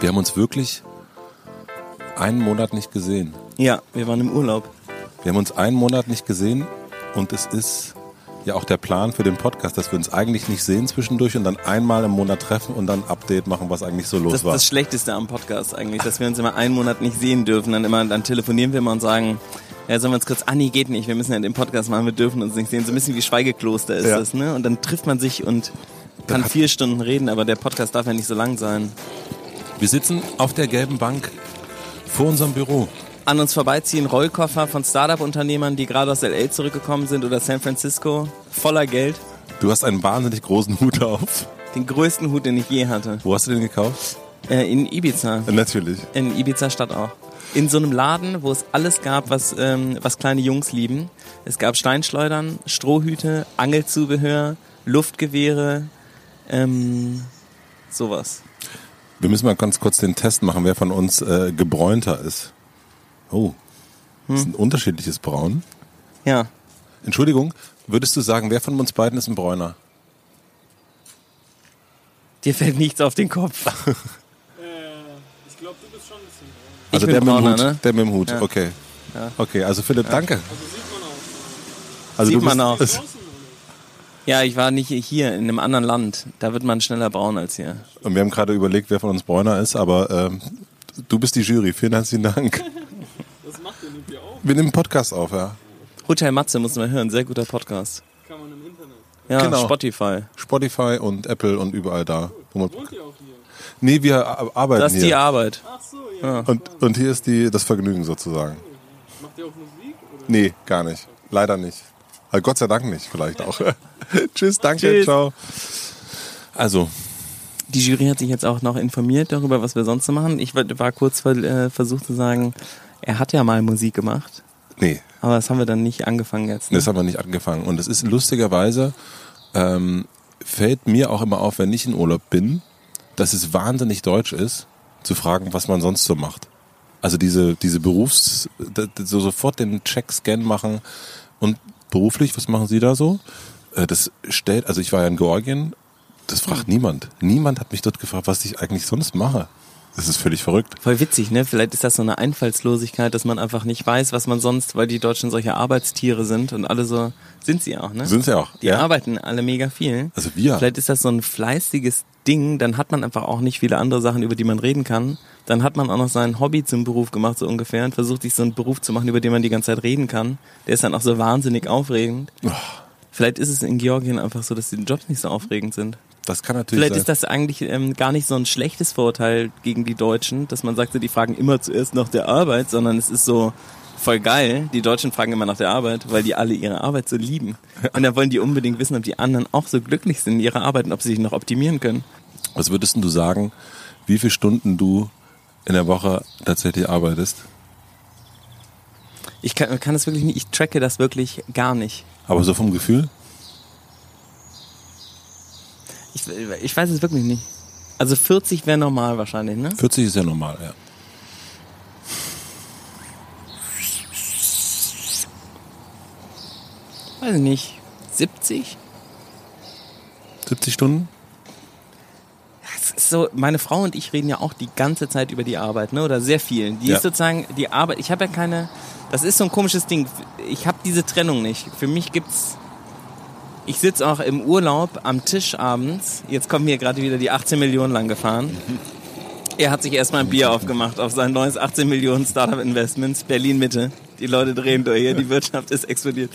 Wir haben uns wirklich einen Monat nicht gesehen. Ja, wir waren im Urlaub. Wir haben uns einen Monat nicht gesehen und es ist ja auch der Plan für den Podcast, dass wir uns eigentlich nicht sehen zwischendurch und dann einmal im Monat treffen und dann Update machen, was eigentlich so los Das ist war. das Schlechteste am Podcast eigentlich, dass wir uns immer einen Monat nicht sehen dürfen. Dann immer, dann telefonieren wir immer und sagen, ja, sollen wir uns kurz, ah nee, geht nicht, wir müssen ja den Podcast machen, wir dürfen uns nicht sehen. So ein bisschen wie Schweigekloster ist Ja. das, ne? Und dann trifft man sich und kann vier Stunden reden, aber der Podcast darf ja nicht so lang sein. Wir sitzen auf der gelben Bank vor unserem Büro. An uns vorbeiziehen Rollkoffer von Startup-Unternehmern, die gerade aus L.A. zurückgekommen sind oder San Francisco, voller Geld. Du hast einen wahnsinnig großen Hut auf. Den größten Hut, den ich je hatte. Wo hast du den gekauft? Äh, in Ibiza. Natürlich. In Ibiza Stadt auch. In so einem Laden, wo es alles gab, was, ähm, was kleine Jungs lieben. Es gab Steinschleudern, Strohhüte, Angelzubehör, Luftgewehre, ähm, sowas. Wir müssen mal ganz kurz den Test machen, wer von uns äh, gebräunter ist. Oh, das ist ein unterschiedliches Braun. Ja. Entschuldigung, würdest du sagen, wer von uns beiden ist ein Bräuner? Dir fällt nichts auf den Kopf. Ich glaube, du bist schon ein bisschen braun. Also bin der, mit dem Brauner, Hut, ne? der mit dem Hut, Ja. okay. Ja. Okay, also Philipp, danke. Also sieht man auch. Also Sieht du man bist, auch. Ja, ich war nicht hier, in einem anderen Land. Da wird man schneller braun als hier. und wir haben gerade überlegt, wer von uns Bräuner ist, aber ähm, du bist die Jury. Vielen herzlichen Dank. Was macht ihr? Ihr auf? Wir nehmen einen Podcast auf, ja. Hotel Matze muss man hören, sehr guter Podcast. Kann man im Internet. Ja, Genau. Spotify. Spotify und Apple und überall da. wo man- Wohnt ihr auch hier? Nee, wir ar- arbeiten Das ist die hier. Arbeit. Ach so, ja. Und, und hier ist die, das Vergnügen sozusagen. Macht ihr auch Musik? Oder? Nee, gar nicht. Leider nicht. Also Gott sei Dank nicht, vielleicht auch. Tschüss, danke, Tschüss. ciao. Also, Die Jury hat sich jetzt auch noch informiert darüber, was wir sonst so machen. Ich war, kurz äh, versucht zu sagen, er hat ja mal Musik gemacht, nee, aber das haben wir dann nicht angefangen jetzt. Ne? das haben wir nicht angefangen. Und es ist lustigerweise, ähm, fällt mir auch immer auf, wenn ich in Urlaub bin, dass es wahnsinnig deutsch ist, zu fragen, was man sonst so macht. Also diese, diese Berufs, so sofort den Check-Scan machen und beruflich, was machen Sie da so? Äh, Das stellt, also ich war ja in Georgien, das fragt niemand. Niemand hat mich dort gefragt, was ich eigentlich sonst mache. Das ist völlig verrückt. Voll witzig, ne? Vielleicht ist das so eine Einfallslosigkeit, dass man einfach nicht weiß, was man sonst, weil die Deutschen solche Arbeitstiere sind und alle so, sind sie auch, ne? Sind sie auch. Die ja? arbeiten alle mega viel. Also wir. Vielleicht ist das so ein fleißiges Ding, dann hat man einfach auch nicht viele andere Sachen, über die man reden kann. Dann hat man auch noch sein Hobby zum Beruf gemacht, so ungefähr, und versucht sich so einen Beruf zu machen, über den man die ganze Zeit reden kann. Der ist dann auch so wahnsinnig aufregend. Oh. Vielleicht ist es in Georgien einfach so, dass die Jobs nicht so aufregend sind. Das kann natürlich Vielleicht sein. ist das eigentlich ähm, gar nicht so ein schlechtes Vorurteil gegen die Deutschen, dass man sagt, die fragen immer zuerst nach der Arbeit, sondern es ist so voll geil. Die Deutschen fragen immer nach der Arbeit, weil die alle ihre Arbeit so lieben. Und dann wollen die unbedingt wissen, ob die anderen auch so glücklich sind in ihrer Arbeit und ob sie sich noch optimieren können. Was würdest denn du sagen, wie viele Stunden du in der Woche tatsächlich arbeitest? Ich kann, kann das wirklich nicht, ich tracke das wirklich gar nicht. Aber so vom Gefühl? Ich, ich weiß es wirklich nicht. Also 40 wäre normal wahrscheinlich, ne? 40 ist ja normal, ja. Weiß ich nicht. 70? 70 Stunden? Es so, meine Frau und ich reden ja auch die ganze Zeit über die Arbeit, ne? Oder sehr viel. Die Ja. ist sozusagen die Arbeit. Ich habe ja keine. Das ist so ein komisches Ding. Ich habe diese Trennung nicht. Für mich gibt's. Ich sitze auch im Urlaub am Tisch abends. Jetzt kommen hier gerade wieder die 18 Millionen lang gefahren. Er hat sich erstmal ein Bier aufgemacht auf sein neues 18 Millionen Startup Investments Berlin Mitte. Die Leute drehen durch hier, die Wirtschaft ist explodiert.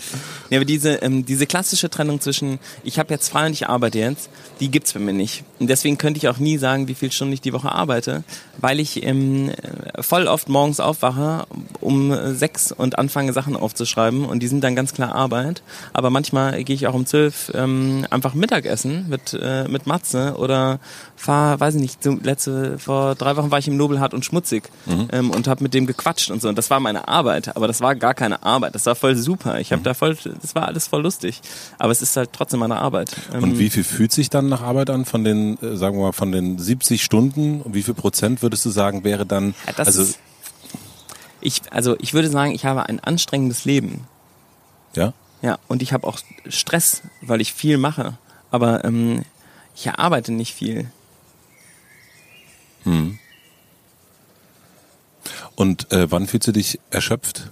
Ja, aber diese, ähm, diese klassische Trennung zwischen, ich habe jetzt frei und ich arbeite jetzt, die gibt's bei mir nicht. Und deswegen könnte ich auch nie sagen, wie viele Stunden ich die Woche arbeite, weil ich ähm, äh, voll oft morgens aufwache um sechs und anfange Sachen aufzuschreiben und die sind dann ganz klar Arbeit. Aber manchmal gehe ich auch um zwölf ähm, einfach Mittagessen mit, äh, mit Matze oder fahr, weiß ich nicht, so letzte, vor drei Wochen war ich im Nobelhart und schmutzig ähm, und habe mit dem gequatscht und so. Und das war meine Arbeit, aber das war gar keine Arbeit. Das war voll super. Ich habe da voll, das war alles voll lustig. Aber es ist halt trotzdem meine Arbeit. Ähm, Und wie viel fühlt sich dann nach Arbeit an von den, äh, sagen wir mal, von den 70 Stunden? Und wie viel Prozent würdest du sagen, wäre dann, Ja, das also, ist, ich, also ich würde sagen, ich habe ein anstrengendes Leben. ja? Ja, und ich habe auch Stress, weil ich viel mache. Aber ähm, ich arbeite nicht viel. Und äh, wann fühlst du dich erschöpft?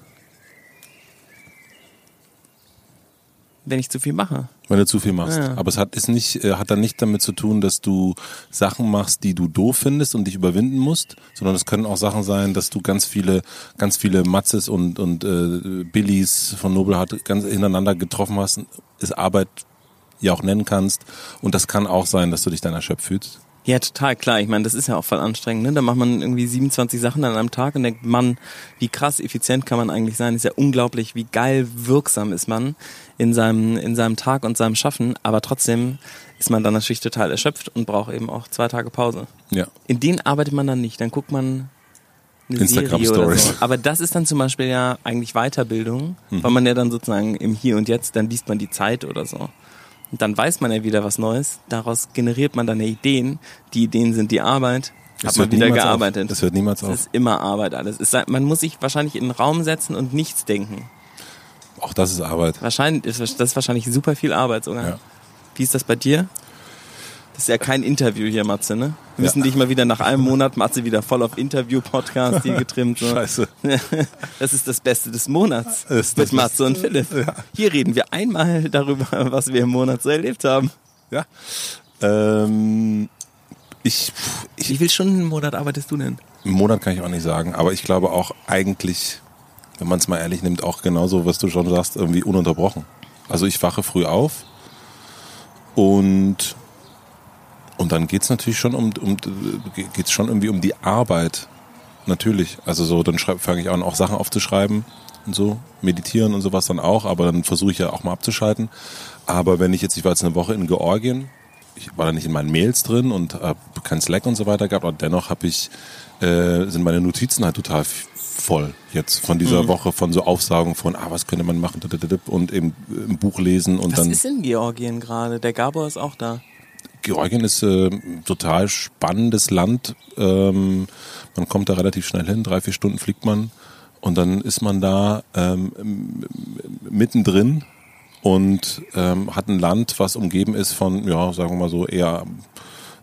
Wenn ich zu viel mache. Wenn du zu viel machst. Ja. Aber es hat, ist nicht, äh, hat dann nicht damit zu tun, dass du Sachen machst, die du doof findest und dich überwinden musst, sondern es können auch Sachen sein, dass du ganz viele, ganz viele Matzes und, und äh, Billies von Nobelhart ganz hintereinander getroffen hast, es Arbeit ja auch nennen kannst. Und das kann auch sein, dass du dich dann erschöpft fühlst. Ja, total klar. Ich meine, das ist ja auch voll anstrengend. Ne? Da macht man irgendwie 27 Sachen an einem Tag und denkt, Mann, wie krass effizient kann man eigentlich sein? Ist ja unglaublich, wie geil wirksam ist man in seinem, in seinem Tag und seinem Schaffen. Aber trotzdem ist man dann natürlich total erschöpft und braucht eben auch zwei Tage Pause. Ja. In denen arbeitet man dann nicht. Dann guckt man eine Instagram Serie oder Stories. so. Aber das ist dann zum Beispiel ja eigentlich Weiterbildung, Mhm. weil man ja dann sozusagen im Hier und Jetzt, dann liest man die Zeit oder so. Und dann weiß man ja wieder was Neues. Daraus generiert man dann ja Ideen. Die Ideen sind die Arbeit. Hat Das man wieder niemals auf. gearbeitet. Das hört niemals auf. ist immer Arbeit alles. Es sei, man muss sich wahrscheinlich in den Raum setzen und nichts denken. Auch das ist Arbeit. Wahrscheinlich ist das ist wahrscheinlich super viel Arbeit sogar. Ja. Wie ist das bei dir? Das ist ja kein Interview hier, Matze, ne? Wir Ja. müssen dich mal wieder nach einem Monat, Matze, wieder voll auf Interview-Podcast hier getrimmt. So. Scheiße. Das ist das Beste des Monats. Das ist mit Matze und Philipp. Hier reden wir einmal darüber, was wir im Monat so erlebt haben. Ja. Ähm, ich, ich, Wie viele Stunden im Monat arbeitest du denn? Im Monat kann ich auch nicht sagen, aber ich glaube auch eigentlich, wenn man es mal ehrlich nimmt, auch genauso, was du schon sagst, irgendwie ununterbrochen. Also ich wache früh auf und, und dann geht's natürlich schon um, um geht's schon irgendwie um die Arbeit. Natürlich. Also so, dann fange ich an, auch Sachen aufzuschreiben und so, meditieren und sowas dann auch, aber dann versuche ich ja auch mal abzuschalten. Aber wenn ich jetzt, ich war jetzt eine Woche in Georgien, ich war da nicht in meinen Mails drin und habe kein Slack und so weiter gehabt, aber dennoch habe ich, äh, sind meine Notizen halt total voll jetzt von dieser Woche, von so Aufsagung von, ah, was könnte man machen, und eben ein Buch lesen und Was dann. ist in Georgien gerade? Der Gabor ist auch da. Georgien ist äh, total spannendes Land. Ähm, man kommt da relativ schnell hin, drei, vier Stunden fliegt man und dann ist man da ähm, mittendrin und ähm, hat ein Land, was umgeben ist von, ja, sagen wir mal so, eher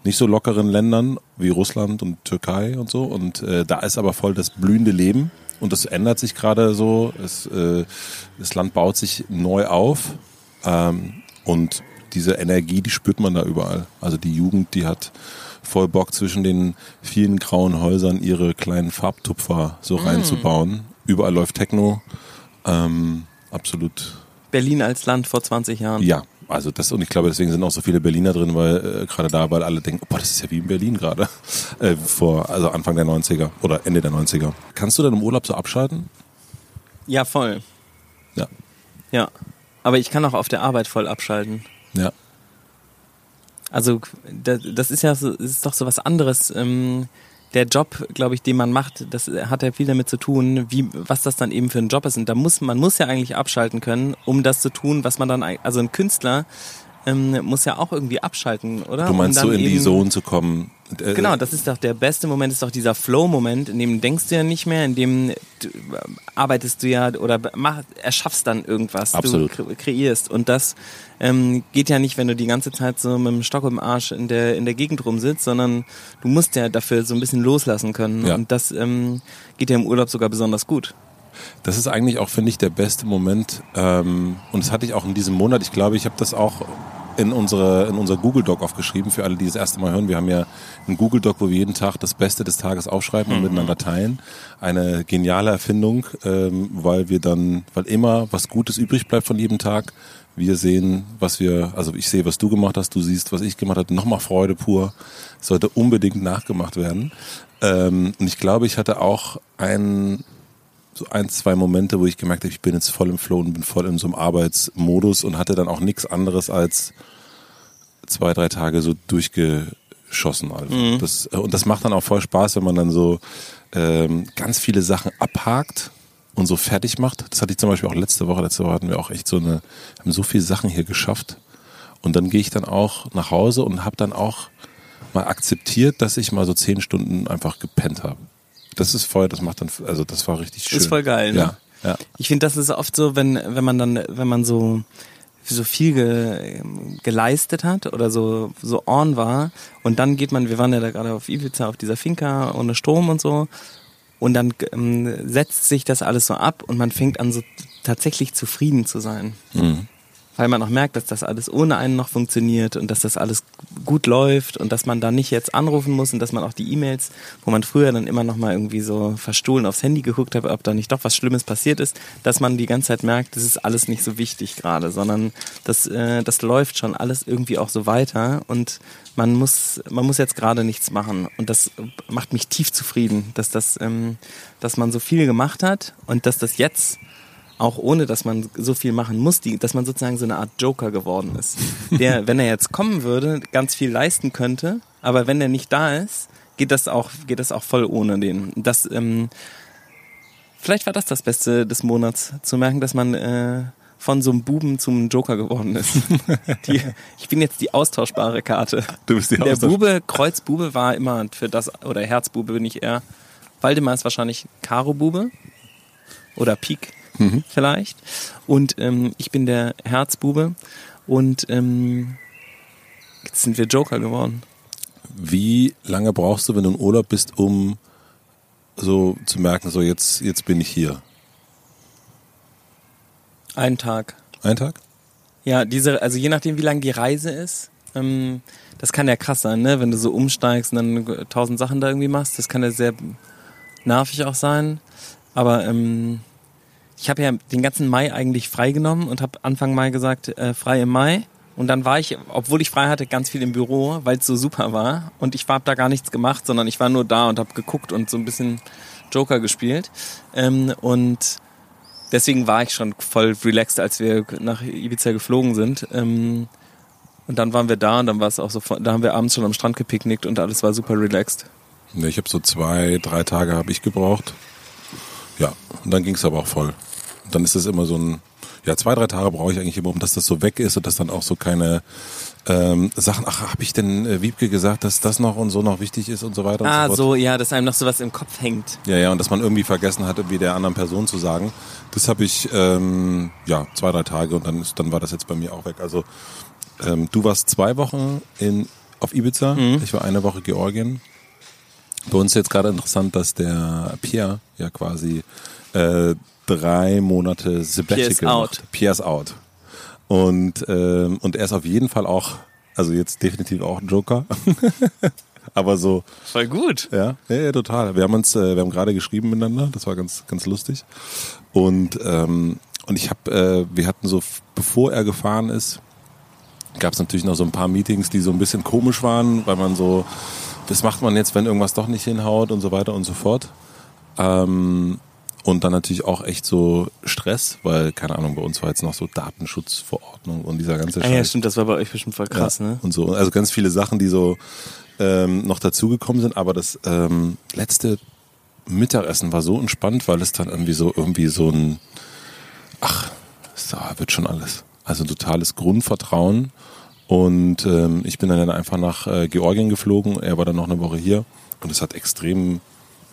nicht so lockeren Ländern wie Russland und Türkei und so. Und äh, da ist aber voll das blühende Leben. Und das ändert sich gerade so. Es, äh, das Land baut sich neu auf. Ähm, und diese Energie, die spürt man da überall. Also die Jugend, die hat voll Bock zwischen den vielen grauen Häusern ihre kleinen Farbtupfer so reinzubauen. Überall läuft Techno. Ähm, absolut Berlin als Land vor 20 Jahren. ja, also das und ich glaube, deswegen sind auch so viele Berliner drin, weil äh, gerade da, weil alle denken, boah, das ist ja wie in Berlin gerade. Äh, vor, also Anfang der 90er oder Ende der 90er. Kannst du dann im Urlaub so abschalten? Ja, voll. Ja. Ja. Aber ich kann auch auf der Arbeit voll abschalten. Ja. Also das, ist ja so, ist doch so was anderes. Ähm, der Job, glaube ich, den man macht, das hat ja viel damit zu tun, wie was das dann eben für ein Job ist. Und da muss man muss ja eigentlich abschalten können, um das zu tun, was man dann also ein Künstler ähm, muss ja auch irgendwie abschalten, oder? Du meinst um so in die Zone zu kommen. Äh, Genau, das ist doch der beste Moment, ist doch dieser Flow-Moment, in dem denkst du ja nicht mehr, in dem du, äh, arbeitest du ja oder mach, erschaffst dann irgendwas, Absolut. du kre kreierst. Und das ähm, geht ja nicht, wenn du die ganze Zeit so mit dem Stock im Arsch in der, in der Gegend rumsitzt, sondern du musst ja dafür so ein bisschen loslassen können. Ja. Und das ähm, geht ja im Urlaub sogar besonders gut. Das ist eigentlich auch, finde ich, der beste Moment. Ähm, und das hatte ich auch in diesem Monat. Ich glaube, ich habe das auch in unsere in unser Google Doc aufgeschrieben für alle, die das erste Mal hören. Wir haben ja einen Google Doc, wo wir jeden Tag das Beste des Tages aufschreiben und miteinander teilen. Eine geniale Erfindung, ähm, weil wir dann, weil immer was Gutes übrig bleibt von jedem Tag. Wir sehen, was wir, also ich sehe, was du gemacht hast, du siehst, was ich gemacht habe. Nochmal Freude pur. Sollte unbedingt nachgemacht werden. Ähm, und ich glaube, ich hatte auch einen so ein, zwei Momente, wo ich gemerkt habe, ich bin jetzt voll im Flow und bin voll in so einem Arbeitsmodus und hatte dann auch nichts anderes als zwei, drei Tage so durchgeschossen. Also. Das, und das macht dann auch voll Spaß, wenn man dann so ähm, ganz viele Sachen abhakt und so fertig macht. Das hatte ich zum Beispiel auch letzte Woche. Letzte Woche hatten wir auch echt so eine, haben so viele Sachen hier geschafft. Und dann gehe ich dann auch nach Hause und habe dann auch mal akzeptiert, dass ich mal so zehn Stunden einfach gepennt habe. Das ist voll, das macht dann, also das war richtig schön. Ist voll geil, ne? Ja, ja. Ich finde, das ist oft so, wenn, wenn man dann, wenn man so, so viel ge, geleistet hat oder so, so on war und dann geht man, wir waren ja da gerade auf Ibiza auf dieser Finca ohne Strom und so Und dann ähm, setzt sich das alles so ab und man fängt an so tatsächlich zufrieden zu sein. Mhm. Weil man auch merkt, dass das alles ohne einen noch funktioniert und dass das alles gut läuft und dass man da nicht jetzt anrufen muss und dass man auch die E-Mails, wo man früher dann immer noch mal irgendwie so verstohlen aufs Handy geguckt hat, ob da nicht doch was Schlimmes passiert ist, dass man die ganze Zeit merkt, das ist alles nicht so wichtig gerade, sondern das, äh, das läuft schon alles irgendwie auch so weiter und man muss, man muss jetzt gerade nichts machen und das macht mich tief zufrieden, dass das, ähm, dass man so viel gemacht hat und dass das jetzt auch ohne dass man so viel machen muss, die, dass man sozusagen so eine Art Joker geworden ist. Der, wenn er jetzt kommen würde, ganz viel leisten könnte, aber wenn er nicht da ist, geht das auch, geht das auch voll ohne den. Das, ähm, vielleicht war das das Beste des Monats, zu merken, dass man äh, von so einem Buben zum Joker geworden ist. Die, ich bin jetzt die austauschbare Karte. Du bist die Der Austausch- Bube, Kreuzbube war immer für das, oder Herzbube bin ich eher. Waldemar ist wahrscheinlich Karo-Bube oder Pik vielleicht. Und ähm, ich bin der Herzbube und ähm, jetzt sind wir Joker geworden. Wie lange brauchst du, wenn du in Urlaub bist, um so zu merken, so jetzt, jetzt bin ich hier? Einen Tag. Ein Tag? Ja, diese, also je nachdem, wie lang die Reise ist, ähm, das kann ja krass sein, ne? Wenn du so umsteigst und dann tausend Sachen da irgendwie machst, das kann ja sehr nervig auch sein. Aber ähm, ich habe ja den ganzen Mai eigentlich freigenommen und habe Anfang Mai gesagt, äh, frei im Mai. Und dann war ich, obwohl ich frei hatte, ganz viel im Büro, weil es so super war. Und ich habe da gar nichts gemacht, sondern ich war nur da und habe geguckt und so ein bisschen Joker gespielt. Ähm, und deswegen war ich schon voll relaxed, als wir nach Ibiza geflogen sind. Ähm, und dann waren wir da und dann war es auch so, da haben wir abends schon am Strand gepicknickt und alles war super relaxed. Ne, ich habe so zwei, drei Tage habe ich gebraucht. Ja, und dann ging es aber auch voll. Und dann ist es immer so ein, ja, zwei, drei Tage brauche ich eigentlich immer, um dass das so weg ist und dass dann auch so keine ähm, Sachen, ach, habe ich denn äh, Wiebke gesagt, dass das noch und so noch wichtig ist und so weiter und Ah, so fort. so, ja, dass einem noch sowas im Kopf hängt. Ja, ja, und dass man irgendwie vergessen hat, irgendwie der anderen Person zu sagen. Das habe ich, ähm, ja, zwei, drei Tage und dann, ist, dann war das jetzt bei mir auch weg. Also ähm, du warst zwei Wochen in, auf Ibiza, ich war eine Woche Georgien. Bei uns ist jetzt gerade interessant, dass der Pierre ja quasi äh, drei Monate Sabbatical Pierre is out. out. Und, ähm, und er ist auf jeden Fall auch, also jetzt definitiv auch ein Joker. Aber so, Voll gut. ja, ja, ja, total. Wir haben uns, äh, wir haben gerade geschrieben miteinander, das war ganz, ganz lustig. Und ähm, und ich habe, äh, wir hatten so, bevor er gefahren ist, gab es natürlich noch so ein paar Meetings, die so ein bisschen komisch waren, weil man so, was macht man jetzt, wenn irgendwas doch nicht hinhaut und so weiter und so fort. Ähm, und dann natürlich auch echt so Stress, weil, keine Ahnung, bei uns war jetzt noch so Datenschutzverordnung und dieser ganze Ah, ja, Scheiß. stimmt, das war bei euch bestimmt voll krass, Ja, ne? Und so. Also ganz viele Sachen, die so ähm, noch dazugekommen sind. Aber das ähm, letzte Mittagessen war so entspannt, weil es dann irgendwie so irgendwie so ein ach, so wird schon alles. Also ein totales Grundvertrauen. Und ähm, ich bin dann einfach nach äh, Georgien geflogen. Er war dann noch eine Woche hier. Und es hat extrem,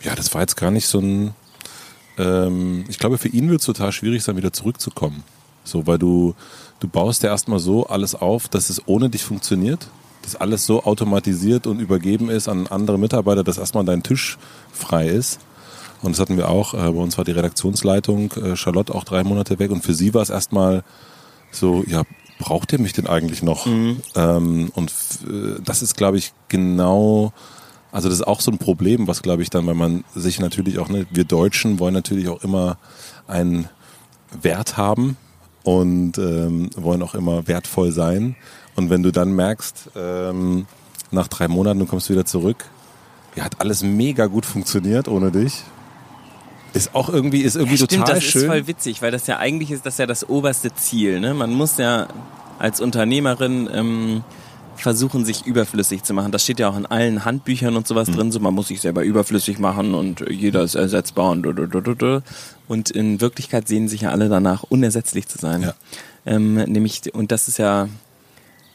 ja, das war jetzt gar nicht so ein, ähm, ich glaube, für ihn wird es total schwierig sein, wieder zurückzukommen. So, weil du, du baust ja erstmal so alles auf, dass es ohne dich funktioniert. Dass alles so automatisiert und übergeben ist an andere Mitarbeiter, dass erstmal dein Tisch frei ist. Und das hatten wir auch. Äh, bei uns war die Redaktionsleitung, äh, Charlotte auch drei Monate weg. Und für sie war es erstmal so, ja, braucht ihr mich denn eigentlich noch? Ähm, und äh, das ist, glaube ich, genau, also das ist auch so ein Problem, was, glaube ich, dann, weil man sich natürlich auch, ne, wir Deutschen wollen natürlich auch immer einen Wert haben und ähm, wollen auch immer wertvoll sein. Und wenn du dann merkst, ähm, nach drei Monaten, du kommst wieder zurück, ja, hat alles mega gut funktioniert ohne dich. Ist auch irgendwie, ist irgendwie Stimmt, total das schön. ist voll witzig, weil das ja eigentlich ist das ja das oberste Ziel. Ne? Man muss ja als Unternehmerin ähm, versuchen, sich überflüssig zu machen. Das steht ja auch in allen Handbüchern und Mhm. sowas drin. So, man muss sich selber überflüssig machen und jeder ist ersetzbar und und in Wirklichkeit sehen sich ja alle danach, unersetzlich zu sein. Ja. Ähm, nämlich und das ist ja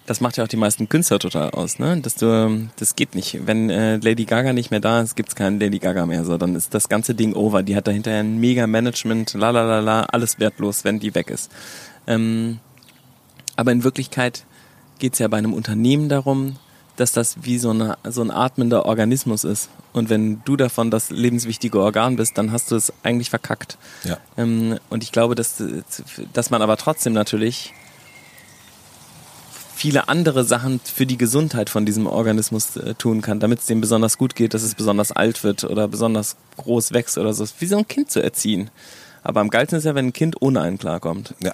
das macht ja auch die meisten Künstler total aus, ne? Dass du, das geht nicht. Wenn äh, Lady Gaga nicht mehr da ist, gibt's keinen Lady Gaga mehr. So, dann ist das ganze Ding over. Die hat da hinterher ein mega Management, la la la la, alles wertlos, wenn die weg ist. Ähm, aber in Wirklichkeit geht's ja bei einem Unternehmen darum, dass das wie so, eine, so ein atmender Organismus ist. Und wenn du davon das lebenswichtige Organ bist, dann hast du es eigentlich verkackt. Ja. Ähm, und ich glaube, dass, dass man aber trotzdem natürlich viele andere Sachen für die Gesundheit von diesem Organismus äh, tun kann, damit es dem besonders gut geht, dass es besonders alt wird oder besonders groß wächst oder so. Wie so ein Kind zu erziehen. Aber am geilsten ist ja, wenn ein Kind ohne einen klarkommt. Ja.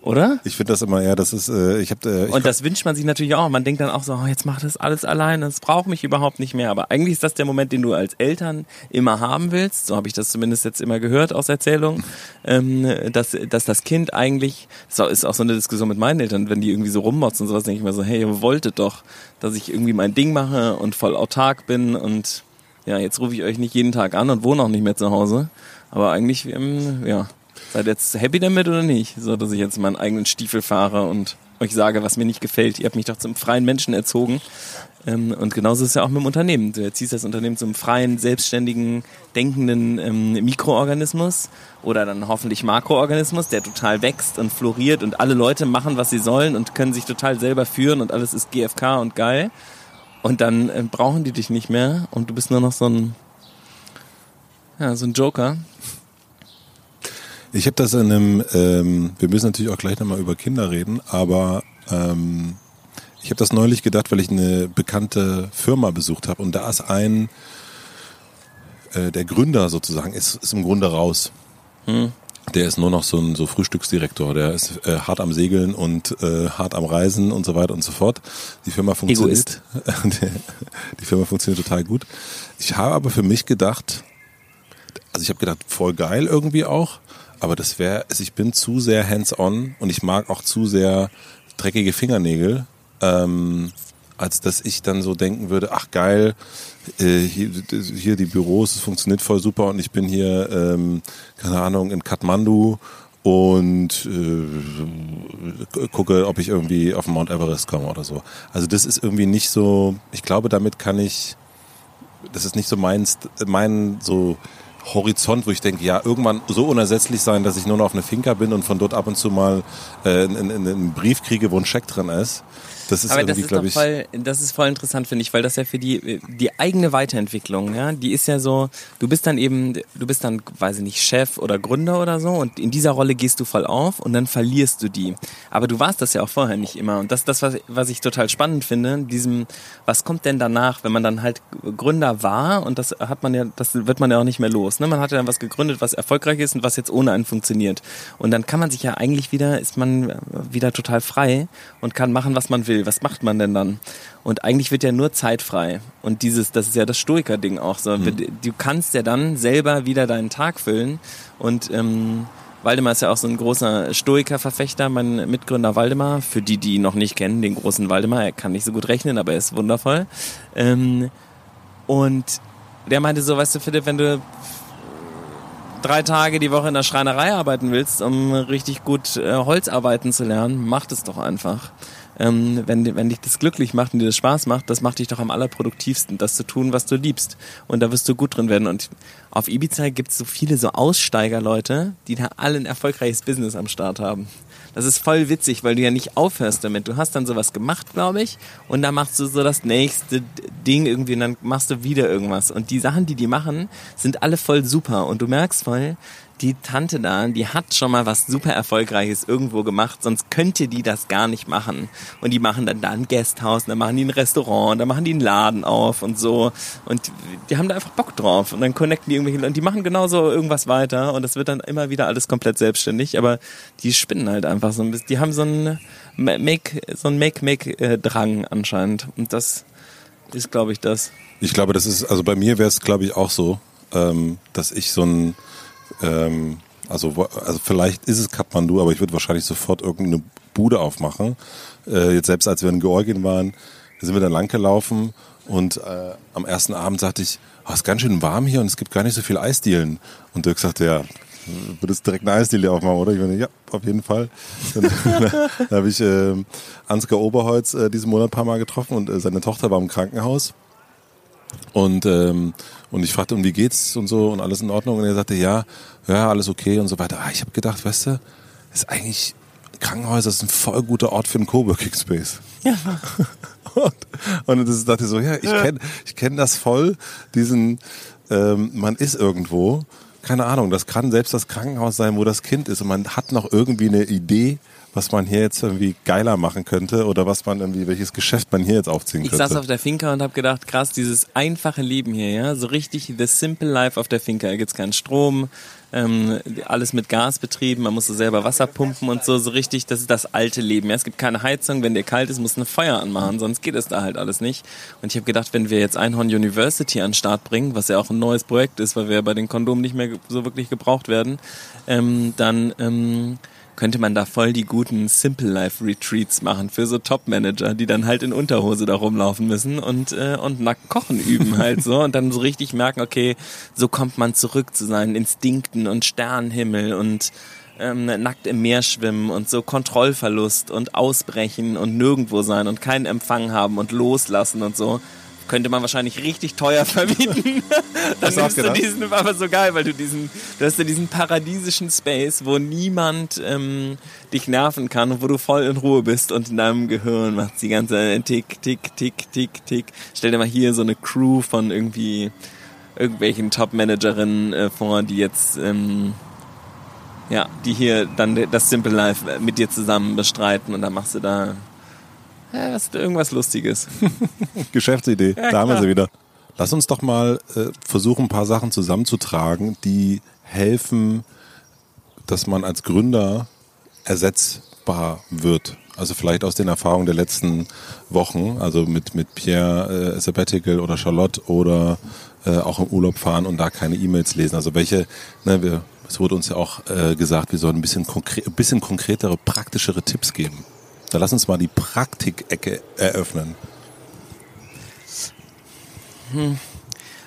Oder? Ich finde das immer, ja, das ist, äh, ich habe. Äh, ich Und das wünscht man sich natürlich auch. Man denkt dann auch so, oh, jetzt macht das alles allein, das braucht mich überhaupt nicht mehr. Aber eigentlich ist das der Moment, den du als Eltern immer haben willst. So habe ich das zumindest jetzt immer gehört aus Erzählungen, ähm, dass, dass das Kind eigentlich, das ist auch so eine Diskussion mit meinen Eltern, wenn die irgendwie so rummotzen und sowas, denke ich mir so, hey, ihr wolltet doch, dass ich irgendwie mein Ding mache und voll autark bin und ja, jetzt rufe ich euch nicht jeden Tag an und wohne auch nicht mehr zu Hause. Aber eigentlich, ähm, ja, Seid ihr jetzt happy damit oder nicht? So, dass ich jetzt meinen eigenen Stiefel fahre und euch sage, was mir nicht gefällt. Ihr habt mich doch zum freien Menschen erzogen. Ähm, und genauso ist es ja auch mit dem Unternehmen. Du erziehst das Unternehmen zum freien, selbstständigen, denkenden ähm, Mikroorganismus oder dann hoffentlich Makroorganismus, der total wächst und floriert und alle Leute machen, was sie sollen und können sich total selber führen und alles ist GFK und geil. Und dann äh, brauchen die dich nicht mehr und du bist nur noch so ein, ja, so ein Joker, Ich habe das in einem, ähm, wir müssen natürlich auch gleich nochmal über Kinder reden, aber ähm, ich habe das neulich gedacht, weil ich eine bekannte Firma besucht habe und da ist ein, äh, der Gründer sozusagen, ist, ist im Grunde raus. Der ist nur noch so ein so Frühstücksdirektor, der ist äh, hart am Segeln und äh, hart am Reisen und so weiter und so fort. Die Firma funktioniert. die Firma funktioniert total gut. Ich habe aber für mich gedacht, also ich habe gedacht, voll geil irgendwie auch, aber das wäre, also ich bin zu sehr hands-on und ich mag auch zu sehr dreckige Fingernägel, ähm, als dass ich dann so denken würde, ach geil, äh, hier, hier die Büros, es funktioniert voll super und ich bin hier, ähm, keine Ahnung, in Kathmandu und äh, gucke, ob ich irgendwie auf den Mount Everest komme oder so. Also das ist irgendwie nicht so, ich glaube, damit kann ich, das ist nicht so mein, mein so Horizont, wo ich denke, ja, irgendwann so unersetzlich sein, dass ich nur noch auf eine Finca bin und von dort ab und zu mal äh, einen, einen, Brief kriege, wo ein Scheck drin ist. Das ist Aber irgendwie, glaube ich. voll, das ist voll interessant, finde ich, weil das ja für die, die eigene Weiterentwicklung, ja, die ist ja so, du bist dann eben, du bist dann, weiß ich nicht, Chef oder Gründer oder so und in dieser Rolle gehst du voll auf und dann verlierst du die. Aber du warst das ja auch vorher nicht immer und das ist das, was, was ich total spannend finde, diesem, was kommt denn danach, wenn man dann halt Gründer war und das hat man ja, das wird man ja auch nicht mehr los, ne? Man hat ja dann was gegründet, was erfolgreich ist und was jetzt ohne einen funktioniert. Und dann kann man sich ja eigentlich wieder, ist man wieder total frei und kann machen, was man will. Was macht man denn dann? Und eigentlich wird ja nur Zeit frei. Und dieses, das ist ja das Stoiker-Ding auch so. Du kannst ja dann selber wieder deinen Tag füllen. Und ähm, Waldemar ist ja auch so ein großer Stoiker-Verfechter, mein Mitgründer Waldemar. Für die, die ihn noch nicht kennen, den großen Waldemar. Er kann nicht so gut rechnen, aber er ist wundervoll. Ähm, und der meinte so, weißt du, Philipp, wenn du drei Tage die Woche in der Schreinerei arbeiten willst, um richtig gut äh, Holz arbeiten zu lernen, mach das doch einfach. Ähm, wenn, wenn dich das glücklich macht und dir das Spaß macht, das macht dich doch am allerproduktivsten, das zu tun, was du liebst. Und da wirst du gut drin werden. Und auf Ibiza gibt es so viele so Aussteigerleute, die da alle ein erfolgreiches Business am Start haben. Das ist voll witzig, weil du ja nicht aufhörst damit. Du hast dann sowas gemacht, glaube ich, und dann machst du so das nächste Ding irgendwie und dann machst du wieder irgendwas. Und die Sachen, die die machen, sind alle voll super. Und du merkst voll, die Tante da, die hat schon mal was super Erfolgreiches irgendwo gemacht, sonst könnte die das gar nicht machen. Und die machen dann da ein und dann machen die ein Restaurant, dann machen die einen Laden auf und so. Und die haben da einfach Bock drauf. Und dann connecten die irgendwelche und die machen genauso irgendwas weiter und es wird dann immer wieder alles komplett selbstständig. Aber die spinnen halt einfach so ein bisschen. Die haben so einen Make, so einen Make-Make-Drang anscheinend. Und das ist, glaube ich, das. Ich glaube, das ist, also bei mir wäre es, glaube ich, auch so, ähm, dass ich so ein, ähm, also, also vielleicht ist es Kathmandu, aber ich würde wahrscheinlich sofort irgendeine Bude aufmachen. Äh, jetzt selbst als wir in Georgien waren, sind wir dann lang gelaufen und äh, am ersten Abend sagte ich, oh, es ist ganz schön warm hier und es gibt gar nicht so viel Eisdielen. Und Dirk sagte, ja, würdest direkt eine Eisdiele aufmachen, oder? Ich meine, ja, auf jeden Fall. Dann, dann habe ich äh, Ansgar Oberholz äh, diesen Monat ein paar Mal getroffen und äh, seine Tochter war im Krankenhaus. Und, ähm, und ich fragte, und wie geht's und so und alles in Ordnung. Und er sagte, ja, ja, alles okay und so weiter. Ah, ich habe gedacht, weißt du, ist eigentlich Krankenhäuser ist ein voll guter Ort für einen Coworking Space. Ja. Und, und das dachte ich so, ja, ich kenne ich kenn das voll, diesen, ähm, man ist irgendwo, keine Ahnung, das kann selbst das Krankenhaus sein, wo das Kind ist und man hat noch irgendwie eine Idee, was man hier jetzt irgendwie geiler machen könnte oder was man irgendwie, welches Geschäft man hier jetzt aufziehen Ich könnte. saß auf der Finca und habe gedacht, krass, dieses einfache Leben hier, ja, so richtig the simple life auf der Finca. Hier gibt's keinen Strom, ähm, alles mit Gas betrieben, man muss so selber Wasser pumpen und so, so richtig, das ist das alte Leben. Ja, es gibt keine Heizung, wenn dir kalt ist, musst du ein Feuer anmachen, sonst geht es da halt alles nicht. Und ich habe gedacht, wenn wir jetzt Einhorn University an den Start bringen, was ja auch ein neues Projekt ist, weil wir ja bei den Kondomen nicht mehr so wirklich gebraucht werden, ähm, dann ähm, könnte man da voll die guten Simple Life Retreats machen für so Top-Manager, die dann halt in Unterhose da rumlaufen müssen und, äh, und nackt kochen üben halt so und dann so richtig merken, okay, so kommt man zurück zu seinen Instinkten und Sternenhimmel und ähm, nackt im Meer schwimmen und so Kontrollverlust und ausbrechen und nirgendwo sein und keinen Empfang haben und loslassen und so. Könnte man wahrscheinlich richtig teuer vermieten. Dann nimmst du diesen, aber so geil, weil du diesen, du hast ja diesen paradiesischen Space, wo niemand ähm, dich nerven kann und wo du voll in Ruhe bist und in deinem Gehirn macht die ganze Tick, Tick, Tick, Tick, Tick. Stell dir mal hier so eine Crew von irgendwie irgendwelchen Top-Managerinnen äh, vor, die jetzt ähm, ja, die hier dann das Simple Life mit dir zusammen bestreiten und dann machst du da ja, was, irgendwas Lustiges. Geschäftsidee, da haben wir sie wieder. Lass uns doch mal äh, versuchen, ein paar Sachen zusammenzutragen, die helfen, dass man als Gründer ersetzbar wird. Also vielleicht aus den Erfahrungen der letzten Wochen, also mit, mit Pierre äh, Sabbatical oder Charlotte oder äh, auch im Urlaub fahren und da keine E-Mails lesen. Also welche, ne, wir, es wurde uns ja auch äh, gesagt, wir sollen ein bisschen, konkre ein bisschen konkretere, praktischere Tipps geben. Da lass uns mal die Praktikecke eröffnen.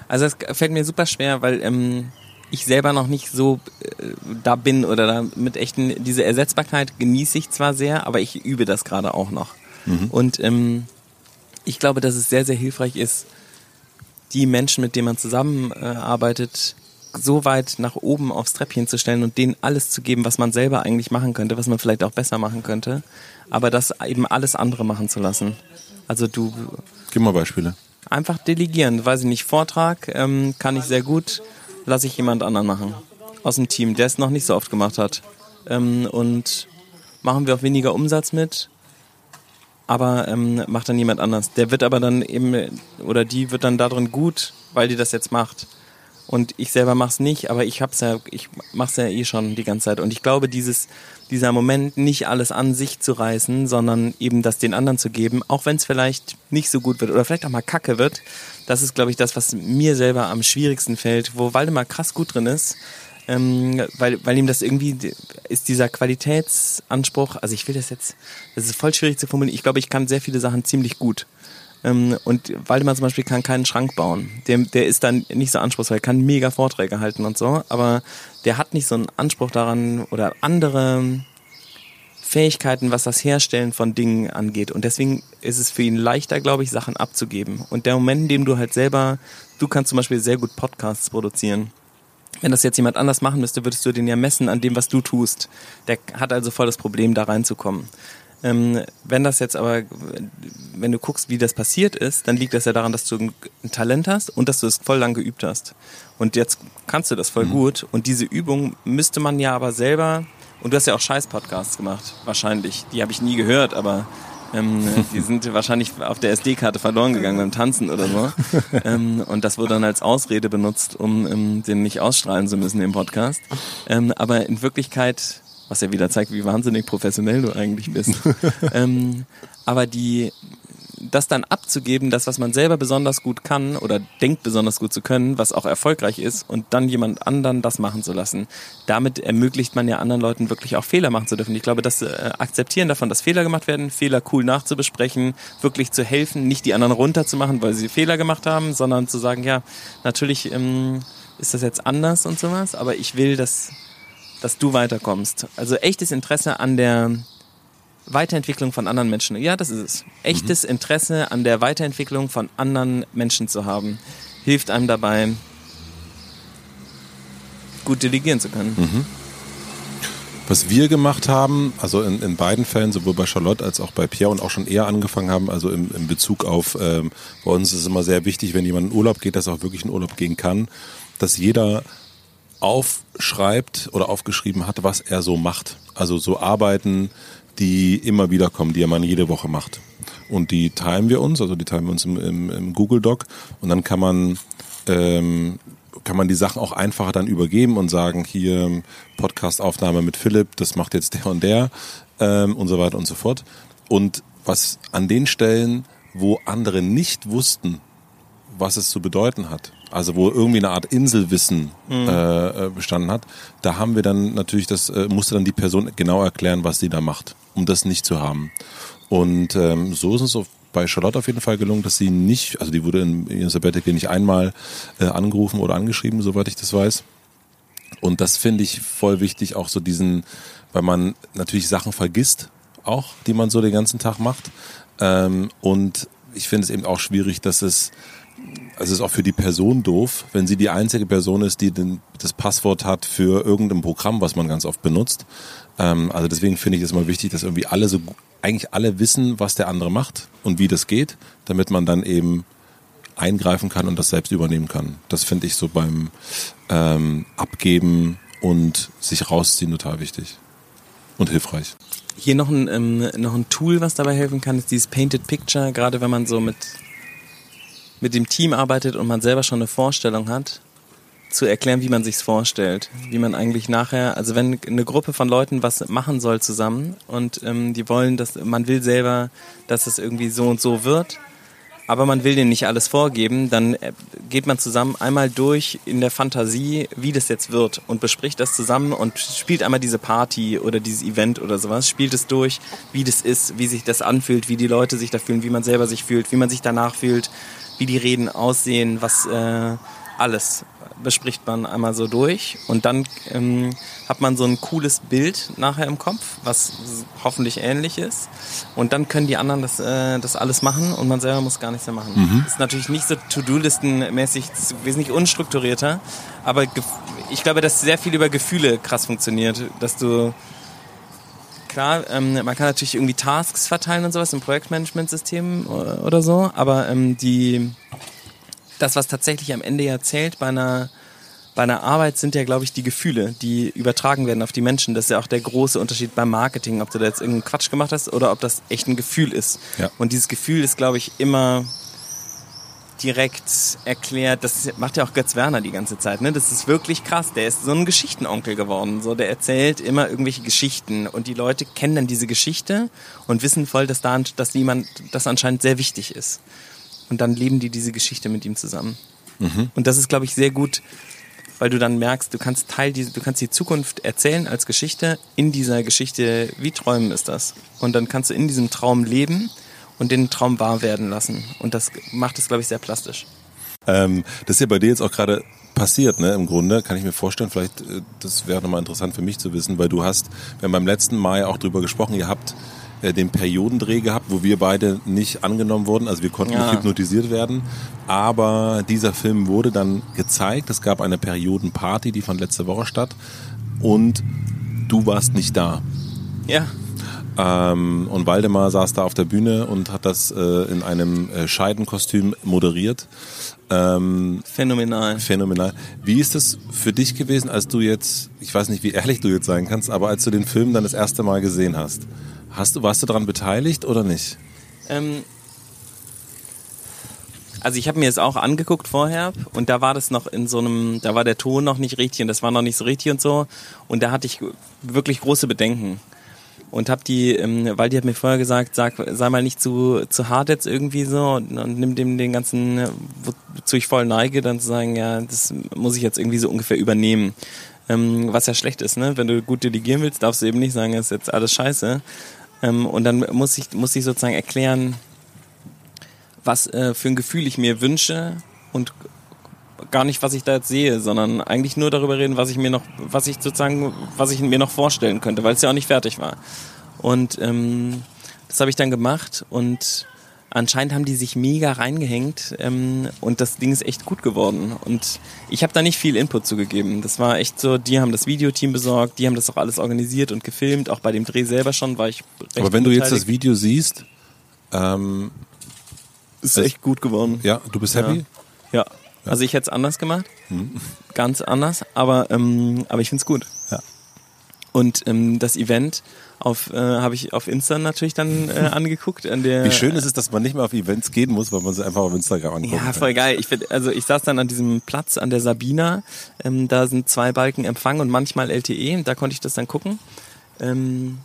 Also es fällt mir super schwer, weil ähm, ich selber noch nicht so äh, da bin oder da mit echten, diese Ersetzbarkeit genieße ich zwar sehr, aber ich übe das gerade auch noch. Und ähm, ich glaube, dass es sehr, sehr hilfreich ist, die Menschen, mit denen man zusammenarbeitet, so weit nach oben aufs Treppchen zu stellen und denen alles zu geben, was man selber eigentlich machen könnte, was man vielleicht auch besser machen könnte, aber das eben alles andere machen zu lassen. Also du Gib mal Beispiele. einfach delegieren, weiß ich nicht, Vortrag ähm, kann ich sehr gut, lasse ich jemand anderen machen aus dem Team, der es noch nicht so oft gemacht hat. Ähm, und machen wir auch weniger Umsatz mit, aber ähm, macht dann jemand anders. Der wird aber dann eben, oder die wird dann darin gut, weil die das jetzt macht. Und ich selber mach's nicht, aber ich hab's ja, ich mach's ja eh schon die ganze Zeit. Und ich glaube, dieses, dieser Moment, nicht alles an sich zu reißen, sondern eben das den anderen zu geben, auch wenn es vielleicht nicht so gut wird oder vielleicht auch mal kacke wird, das ist, glaube ich, das, was mir selber am schwierigsten fällt, wo Waldemar krass gut drin ist, ähm, weil, weil ihm das irgendwie ist dieser Qualitätsanspruch, also ich will das jetzt, das ist voll schwierig zu formulieren, ich glaube, ich kann sehr viele Sachen ziemlich gut. Ähm, und Waldemar zum Beispiel kann keinen Schrank bauen. Der, der ist dann nicht so anspruchsvoll, kann mega Vorträge halten und so, aber der hat nicht so einen Anspruch daran oder andere Fähigkeiten, was das Herstellen von Dingen angeht. Und deswegen ist es für ihn leichter, glaube ich, Sachen abzugeben. Und der Moment, in dem du halt selber, du kannst zum Beispiel sehr gut Podcasts produzieren. Wenn das jetzt jemand anders machen müsste, würdest du den ja messen an dem, was du tust. Der hat also voll das Problem, da reinzukommen. Ähm, wenn das jetzt aber, wenn du guckst, wie das passiert ist, dann liegt das ja daran, dass du ein, Talent hast und dass du es voll lang geübt hast. Und jetzt kannst du das voll gut. Und diese Übung müsste man ja aber selber, und du hast ja auch Scheiß-Podcasts gemacht, wahrscheinlich. Die habe ich nie gehört, aber ähm, die sind wahrscheinlich auf der SD-Karte verloren gegangen beim Tanzen oder so. ähm, und das wurde dann als Ausrede benutzt, um ähm, den nicht ausstrahlen zu müssen im Podcast. Ähm, aber in Wirklichkeit, was ja wieder zeigt, wie wahnsinnig professionell du eigentlich bist. ähm, aber die, das dann abzugeben, das, was man selber besonders gut kann oder denkt besonders gut zu können, was auch erfolgreich ist, und dann jemand anderen das machen zu lassen. Damit ermöglicht man ja anderen Leuten wirklich auch Fehler machen zu dürfen. Ich glaube, das äh, Akzeptieren davon, dass Fehler gemacht werden, Fehler cool nachzubesprechen, wirklich zu helfen, nicht die anderen runterzumachen, weil sie Fehler gemacht haben, sondern zu sagen, ja, natürlich ähm, ist das jetzt anders und sowas, aber ich will, dass, dass du weiterkommst. Also echtes Interesse an der Weiterentwicklung von anderen Menschen. Ja, das ist es. Echtes Interesse an der Weiterentwicklung von anderen Menschen zu haben, hilft einem dabei, gut delegieren zu können. Was wir gemacht haben, also in, in beiden Fällen, sowohl bei Charlotte als auch bei Pierre und auch schon eher angefangen haben, also im, im Bezug auf, ähm, bei uns ist es immer sehr wichtig, wenn jemand in Urlaub geht, dass er auch wirklich in Urlaub gehen kann, dass jeder aufschreibt oder aufgeschrieben hat, was er so macht. Also so Arbeiten, die immer wieder kommen, die er man jede Woche macht. Und die teilen wir uns, also die teilen wir uns im, im, im Google Doc und dann kann man ähm, kann man die Sachen auch einfacher dann übergeben und sagen, hier Podcast-Aufnahme mit Philipp, das macht jetzt der und der ähm, und so weiter und so fort. Und was an den Stellen, wo andere nicht wussten, was es zu bedeuten hat, also wo irgendwie eine Art Inselwissen mhm. äh, bestanden hat, da haben wir dann natürlich, das äh, musste dann die Person genau erklären, was sie da macht, um das nicht zu haben. Und ähm, so ist es auf bei Charlotte auf jeden Fall gelungen, dass sie nicht, also die wurde in ihrem Sabbatical nicht einmal äh, angerufen oder angeschrieben, soweit ich das weiß. Und das finde ich voll wichtig, auch so diesen, weil man natürlich Sachen vergisst, auch, die man so den ganzen Tag macht. Ähm, und ich finde es eben auch schwierig, dass es, also es ist auch für die Person doof, wenn sie die einzige Person ist, die den, das Passwort hat für irgendein Programm, was man ganz oft benutzt. Ähm, also deswegen finde ich es immer wichtig, dass irgendwie alle so eigentlich alle wissen, was der andere macht und wie das geht, damit man dann eben eingreifen kann und das selbst übernehmen kann. Das finde ich so beim ähm, Abgeben und sich rausziehen total wichtig und hilfreich. Hier noch ein, ähm, noch ein Tool, was dabei helfen kann, ist dieses Painted Picture, gerade wenn man so mit, mit dem Team arbeitet und man selber schon eine Vorstellung hat zu erklären, wie man sich's vorstellt, wie man eigentlich nachher, also wenn eine Gruppe von Leuten was machen soll zusammen und ähm, die wollen, dass man will selber, dass es irgendwie so und so wird, aber man will denen nicht alles vorgeben, dann äh, geht man zusammen einmal durch in der Fantasie, wie das jetzt wird und bespricht das zusammen und spielt einmal diese Party oder dieses Event oder sowas, spielt es durch, wie das ist, wie sich das anfühlt, wie die Leute sich da fühlen, wie man selber sich fühlt, wie man sich danach fühlt, wie die Reden aussehen, was äh, alles bespricht man einmal so durch und dann ähm, hat man so ein cooles Bild nachher im Kopf, was hoffentlich ähnlich ist. Und dann können die anderen das, äh, das alles machen und man selber muss gar nichts mehr machen. Mhm. Ist natürlich nicht so To-Do-Listen-mäßig, wesentlich unstrukturierter, aber ich glaube, dass sehr viel über Gefühle krass funktioniert, dass du klar, ähm, man kann natürlich irgendwie Tasks verteilen und sowas im Projektmanagement-System oder so, aber ähm, die das, was tatsächlich am Ende ja zählt bei einer, bei einer Arbeit, sind ja, glaube ich, die Gefühle, die übertragen werden auf die Menschen. Das ist ja auch der große Unterschied beim Marketing, ob du da jetzt irgendeinen Quatsch gemacht hast oder ob das echt ein Gefühl ist. Ja. Und dieses Gefühl ist, glaube ich, immer direkt erklärt, das macht ja auch Götz Werner die ganze Zeit, ne? Das ist wirklich krass. Der ist so ein Geschichtenonkel geworden. So, der erzählt immer irgendwelche Geschichten und die Leute kennen dann diese Geschichte und wissen voll, dass da, dass jemand das anscheinend sehr wichtig ist und dann leben die diese Geschichte mit ihm zusammen. Mhm. Und das ist, glaube ich, sehr gut, weil du dann merkst, du kannst Teil diese, du kannst die Zukunft erzählen als Geschichte in dieser Geschichte. Wie träumen ist das? Und dann kannst du in diesem Traum leben und den Traum wahr werden lassen. Und das macht es, glaube ich, sehr plastisch. Ähm, das ist ja bei dir jetzt auch gerade passiert, ne? Im Grunde kann ich mir vorstellen, vielleicht, äh, das wäre nochmal interessant für mich zu wissen, weil du hast, wir haben beim letzten Mal ja auch drüber gesprochen, ihr habt äh, den Periodendreh gehabt, wo wir beide nicht angenommen wurden. Also wir konnten ja. nicht hypnotisiert werden. Aber dieser Film wurde dann gezeigt. Es gab eine Periodenparty, die fand letzte Woche statt. Und du warst nicht da. Ja. Ähm, und Waldemar saß da auf der Bühne und hat das äh, in einem äh, Scheidenkostüm moderiert. Ähm, phänomenal. Phänomenal. Wie ist es für dich gewesen, als du jetzt, ich weiß nicht, wie ehrlich du jetzt sein kannst, aber als du den Film dann das erste Mal gesehen hast? Hast du, warst du daran beteiligt oder nicht? Ähm, also ich habe mir es auch angeguckt vorher und da war das noch in so einem, da war der Ton noch nicht richtig und das war noch nicht so richtig und so und da hatte ich wirklich große Bedenken und habe die, ähm, weil die hat mir vorher gesagt, sag, sei mal nicht zu, zu hart jetzt irgendwie so und, und nimm dem den ganzen, wozu ich voll neige, dann zu sagen, ja, das muss ich jetzt irgendwie so ungefähr übernehmen. Ähm, was ja schlecht ist, ne? Wenn du gut delegieren willst, darfst du eben nicht sagen, das ist jetzt alles scheiße. Ähm, und dann muss ich, muss ich sozusagen erklären, was äh, für ein Gefühl ich mir wünsche und gar nicht, was ich da jetzt sehe, sondern eigentlich nur darüber reden, was ich mir noch, was ich sozusagen, was ich mir noch vorstellen könnte, weil es ja auch nicht fertig war. Und ähm, das habe ich dann gemacht und anscheinend haben die sich mega reingehängt ähm, und das Ding ist echt gut geworden. Und ich habe da nicht viel Input zugegeben. Das war echt so, die haben das Videoteam besorgt, die haben das auch alles organisiert und gefilmt. Auch bei dem Dreh selber schon war ich recht Aber wenn du jetzt das. Video siehst, ähm, ist echt gut geworden. ja, du bist happy? Ja. Also ich hätte es anders gemacht. Ganz anders. Aber, ähm, aber ich find's gut. Ja. Und ähm, das Event auf äh, habe ich auf Insta natürlich dann äh, angeguckt. An der, Wie schön ist es, dass man nicht mehr auf Events gehen muss, weil man sie einfach auf Instagram anguckt. Ja, voll geil. Ich find, also ich saß dann an diesem Platz an der Sabina. Ähm, da sind zwei Balken Empfang und manchmal LTE. Da konnte ich das dann gucken. Ähm,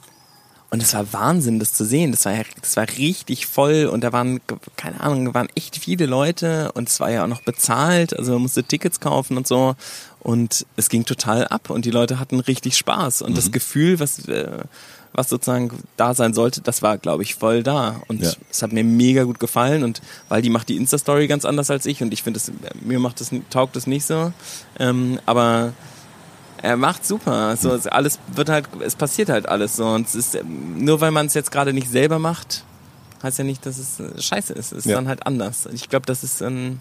und es war Wahnsinn, das zu sehen. Das war, das war richtig voll und da waren, keine Ahnung, waren echt viele Leute und es war ja auch noch bezahlt. Also man musste Tickets kaufen und so. Und es ging total ab und die Leute hatten richtig Spaß. Und das Gefühl, was, äh, was sozusagen da sein sollte, das war, glaube ich, voll da. Und Ja. es hat mir mega gut gefallen und weil die macht die Insta-Story ganz anders als ich und ich finde, mir macht das, taugt das nicht so. Ähm, aber er macht super. So, es- alles wird halt, es passiert halt alles so. Und es ist, nur weil man es jetzt gerade nicht selber macht, heißt ja nicht, dass es äh, scheiße ist. Es ist Ja. dann halt anders. Ich glaube, das ist ein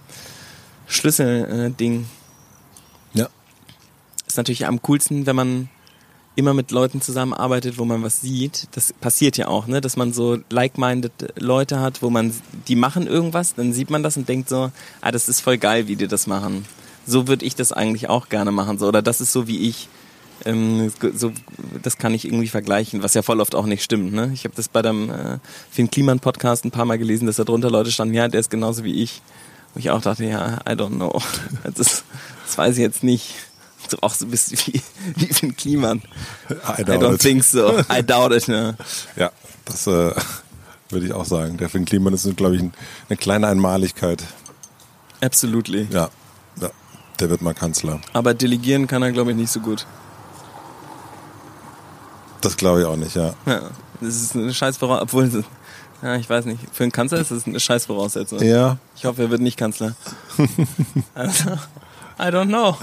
Schlüsselding. Äh. Ja. ist natürlich am coolsten, wenn man immer mit Leuten zusammenarbeitet, wo man was sieht. Das passiert ja auch, ne, dass man so like-minded Leute hat, wo man die machen irgendwas, dann sieht man das und denkt so, ah, das ist voll geil, wie die das machen. So würde ich das eigentlich auch gerne machen, so oder das ist so wie ich. Ähm, so, das kann ich irgendwie vergleichen, was ja voll oft auch nicht stimmt. Ne? Ich habe das bei dem äh, Finn Kliman Podcast ein paar Mal gelesen, dass da drunter Leute standen, ja, der ist genauso wie ich. Wo ich auch dachte, ja, I don't know. Das, das weiß ich jetzt nicht. So auch so bisschen wie, wie Finn Kliman. I I don't think so. I doubt it. Ne? Ja, das äh, würde ich auch sagen. Der Finn Kliman ist, glaube ich, ein, eine kleine Einmaligkeit. Absolutely. Ja, der wird mal Kanzler. Aber delegieren kann er, glaube ich, nicht so gut. Das glaube ich auch nicht, ja. Ja, das ist eine scheiß Voraussetzung. Obwohl, ja, ich weiß nicht. Für einen Kanzler ist das eine scheiß Voraussetzung. Ja, Ich hoffe, er wird nicht Kanzler. also, I don't know.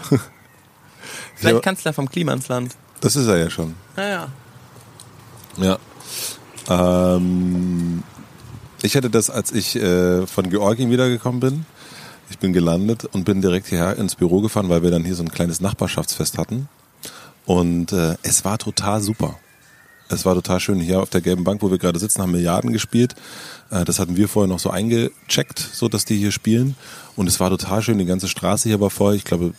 Vielleicht Ja. Kanzler vom Klimansland. das ist er ja schon. Naja. Ja. Ähm, ich hatte das, als ich äh, von Georgien wiedergekommen bin. Ich bin gelandet und bin direkt hierher ins Büro gefahren, weil wir dann hier so ein kleines Nachbarschaftsfest hatten. Und äh, es war total super. Es war total schön. Hier auf der gelben Bank, wo wir gerade sitzen, haben Milliarden gespielt. Äh, das hatten wir vorher noch so eingecheckt, so dass die hier spielen. Und es war total schön. Die ganze Straße hier war voll. Ich glaube,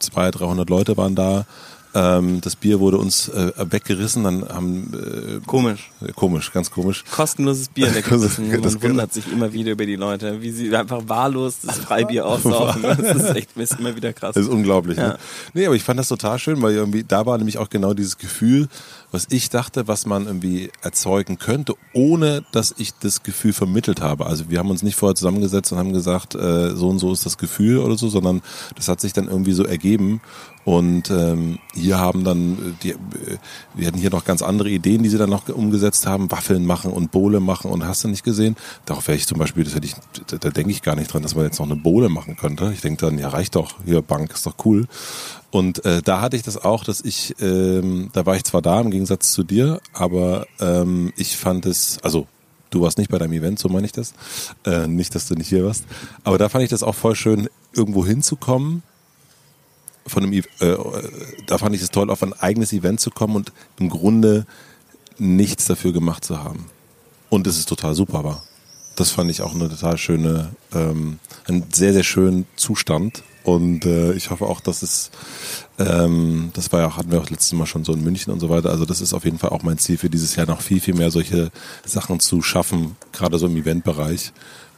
200, 300 Leute waren da. Ähm, das Bier wurde uns äh, weggerissen. Dann haben äh, Komisch. komisch, ganz komisch. Kostenloses Bier weggerissen. Das- Man wundert sich immer wieder über die Leute, wie sie einfach wahllos das Freibier aussaufen. Das ist echt ist immer wieder krass. Das ist unglaublich. Ja. Ne? Nee, aber ich fand das total schön, weil irgendwie da war nämlich auch genau dieses Gefühl, was ich dachte, was man irgendwie erzeugen könnte, ohne dass ich das Gefühl vermittelt habe. Also wir haben uns nicht vorher zusammengesetzt und haben gesagt, äh, so und so ist das Gefühl oder so, sondern das hat sich dann irgendwie so ergeben. Und ähm, hier haben dann, äh, die, äh, wir hatten hier noch ganz andere Ideen, die sie dann noch umgesetzt haben, Waffeln machen und Bohle machen und hast du nicht gesehen. Darauf wäre ich zum Beispiel, das hätte ich, da, da denke ich gar nicht dran, dass man jetzt noch eine Bohle machen könnte. Ich denke dann, ja reicht doch, hier Bank ist doch cool. Und äh, da hatte ich das auch, dass ich, ähm, da war ich zwar da im Gegensatz zu dir, aber ähm, ich fand es, also du warst nicht bei deinem Event, so meine ich das. Äh, nicht, dass du nicht hier warst. Aber da fand ich das auch voll schön, irgendwo hinzukommen. Von einem, äh, äh, da fand ich es toll, auf ein eigenes Event zu kommen und im Grunde nichts dafür gemacht zu haben. Und es ist total super war. Das fand ich auch eine total schöne, ähm, einen sehr, sehr schönen Zustand. Und äh, ich hoffe auch, dass es, ähm, das war ja, hatten wir auch letztes Mal schon so in München und so weiter. Also das ist auf jeden Fall auch mein Ziel für dieses Jahr noch viel, viel mehr solche Sachen zu schaffen, gerade so im Eventbereich.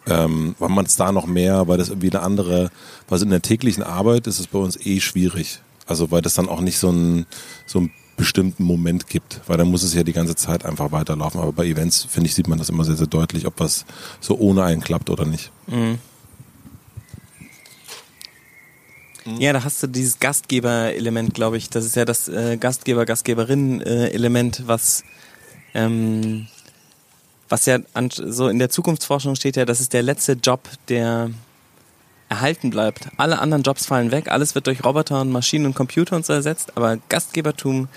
Ähm, weil man es da noch mehr, weil das irgendwie eine andere, weil in der täglichen Arbeit ist es bei uns eh schwierig. Also weil das dann auch nicht so ein, so ein bestimmten Moment gibt, weil dann muss es ja die ganze Zeit einfach weiterlaufen. Aber bei Events, finde ich, sieht man das immer sehr, sehr deutlich, ob was so ohne einen klappt oder nicht. Ja, da hast du dieses Gastgeber-Element, glaube ich. Das ist ja das äh, Gastgeber-Gastgeberinnen-Element, was ähm, was ja an, so in der Zukunftsforschung steht ja, das ist der letzte Job, der erhalten bleibt. Alle anderen Jobs fallen weg, alles wird durch Roboter und Maschinen und Computer und so ersetzt, aber Gastgebertum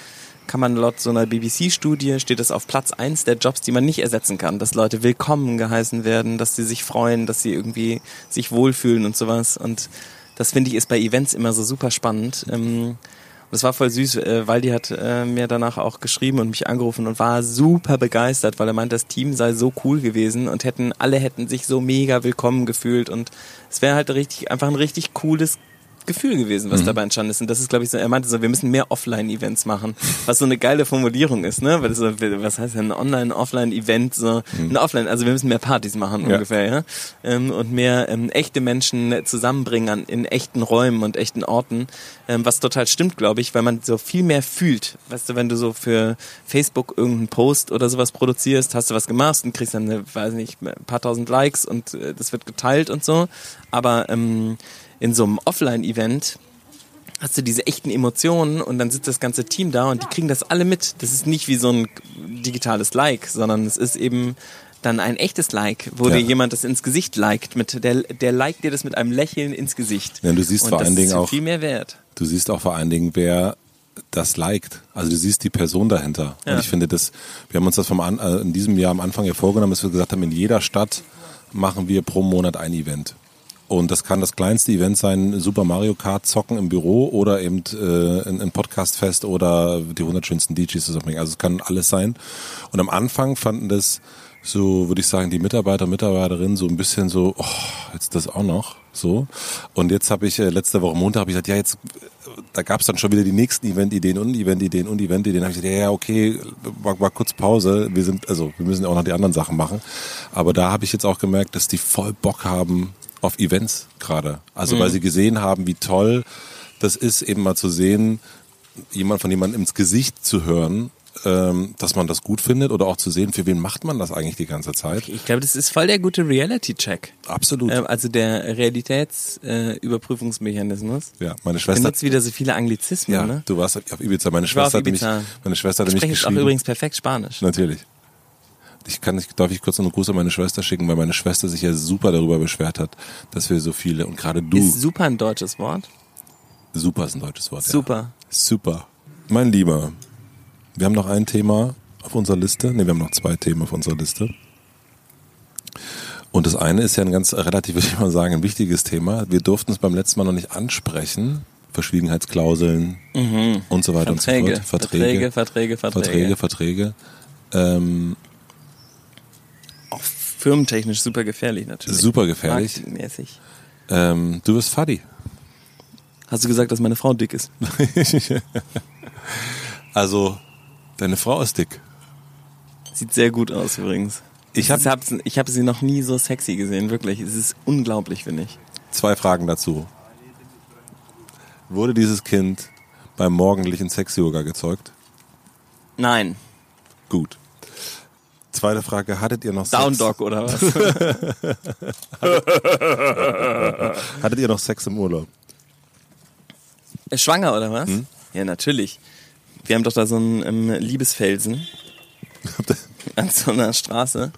kann man laut so einer BBC-Studie, steht das auf Platz eins der Jobs, die man nicht ersetzen kann. Dass Leute willkommen geheißen werden, dass sie sich freuen, dass sie irgendwie sich wohlfühlen und sowas. Und das finde ich ist bei Events immer so super spannend. Ähm, das war voll süß, äh, Waldi hat äh, mir danach auch geschrieben und mich angerufen und war super begeistert, weil er meint, das Team sei so cool gewesen und hätten, alle hätten sich so mega willkommen gefühlt und es wäre halt richtig, einfach ein richtig cooles Gefühl gewesen, was Mhm. dabei entstanden ist. Und das ist, glaube ich, so, er meinte so, wir müssen mehr Offline-Events machen, was so eine geile Formulierung ist, ne? Weil das so, was heißt denn ein Online-Offline-Event? So, ein Offline, also wir müssen mehr Partys machen Mhm. Ja. ungefähr, ja? Ähm, und mehr ähm, echte Menschen zusammenbringen an, in echten Räumen und echten Orten, ähm, was total stimmt, glaube ich, weil man so viel mehr fühlt. Weißt du, wenn du so für Facebook irgendeinen Post oder sowas produzierst, hast du was gemacht und kriegst dann, eine, weiß nicht, ein paar tausend Likes und äh, das wird geteilt und so. Aber ähm, in so einem Offline-Event hast du diese echten Emotionen und dann sitzt das ganze Team da und die kriegen das alle mit. Das ist nicht wie so ein digitales Like, sondern es ist eben dann ein echtes Like, wo Ja. dir jemand das ins Gesicht liked. Mit der, der liked dir das mit einem Lächeln ins Gesicht. Ja, du siehst und vor das allen Dingen ist auch- viel mehr wert. Du siehst auch vor allen Dingen, wer das liked. Also du siehst die Person dahinter. Ja. Und ich finde das, wir haben uns das vom An, äh, in diesem Jahr am Anfang ja vorgenommen, dass wir gesagt haben, in jeder Stadt machen wir pro Monat ein Event. Und das kann das kleinste Event sein, Super Mario Kart zocken im Büro oder eben äh, ein, ein Podcastfest oder die 100 schönsten DJs zusammenbringen. Also es kann alles sein. Und am Anfang fanden das so, würde ich sagen, die Mitarbeiter, Mitarbeiterinnen so ein bisschen so, oh, jetzt das auch noch, so. Und jetzt habe ich, äh, letzte Woche Montag habe ich gesagt, ja, jetzt, da gab es dann schon wieder die nächsten Event-Ideen und Event-Ideen und Event-Ideen. habe ich gesagt, ja, ja, okay, war, war kurz Pause. Wir sind, also wir müssen ja auch noch die anderen Sachen machen. Aber da habe ich jetzt auch gemerkt, dass die voll Bock haben auf Events gerade. Also weil sie gesehen haben, wie toll das ist, eben mal zu sehen, jemand von jemandem ins Gesicht zu hören, ähm, dass man das gut findet oder auch zu sehen, für wen macht man das eigentlich die ganze Zeit. Ich glaube, das ist voll der gute Reality-Check. Absolut. Ähm, also der Realitätsüberprüfungsmechanismus. Äh, ja, meine Schwester. nutzt wieder so viele Anglizismen, Ja, ne? du warst auf Ibiza. Meine Ich Schwester auf hatte mich, Ibiza. meine Schwester Ich hatte mich spreche jetzt auch geschrieben. übrigens perfekt Spanisch. Natürlich. Ich kann nicht, darf ich kurz noch einen Gruß an meine Schwester schicken, weil meine Schwester sich ja super darüber beschwert hat, dass wir so viele und gerade du, Ist super ein deutsches Wort. super ist ein deutsches Wort. Super. Ja. Super. Mein Lieber, wir haben noch ein Thema auf unserer Liste. Ne, wir haben noch zwei Themen auf unserer Liste. Und das eine ist ja ein ganz relativ, würde ich mal sagen, ein wichtiges Thema. Wir durften es beim letzten Mal noch nicht ansprechen. Verschwiegenheitsklauseln und so weiter Mhm. Verträge. und so fort. Verträge, Verträge, Verträge. Verträge, Verträge. Ähm, Auch firmentechnisch super gefährlich natürlich. Super gefährlich. Marketingmäßig. ähm, du bist Fadi. Hast du gesagt, dass meine Frau dick ist? Also, deine Frau ist dick. Sieht sehr gut aus übrigens. Ich hab- habe ich hab sie noch nie so sexy gesehen, wirklich. Es ist unglaublich, finde ich. Zwei Fragen dazu. Wurde dieses Kind beim morgendlichen Sex-Yoga gezeugt? Nein. Gut. Zweite Frage, hattet ihr noch Sex? Down Dog oder was? Hattet ihr noch Sex im Urlaub? Äh, Schwanger oder was? Hm? Ja, natürlich. Wir haben doch da so einen ähm, Liebesfelsen an so einer Straße.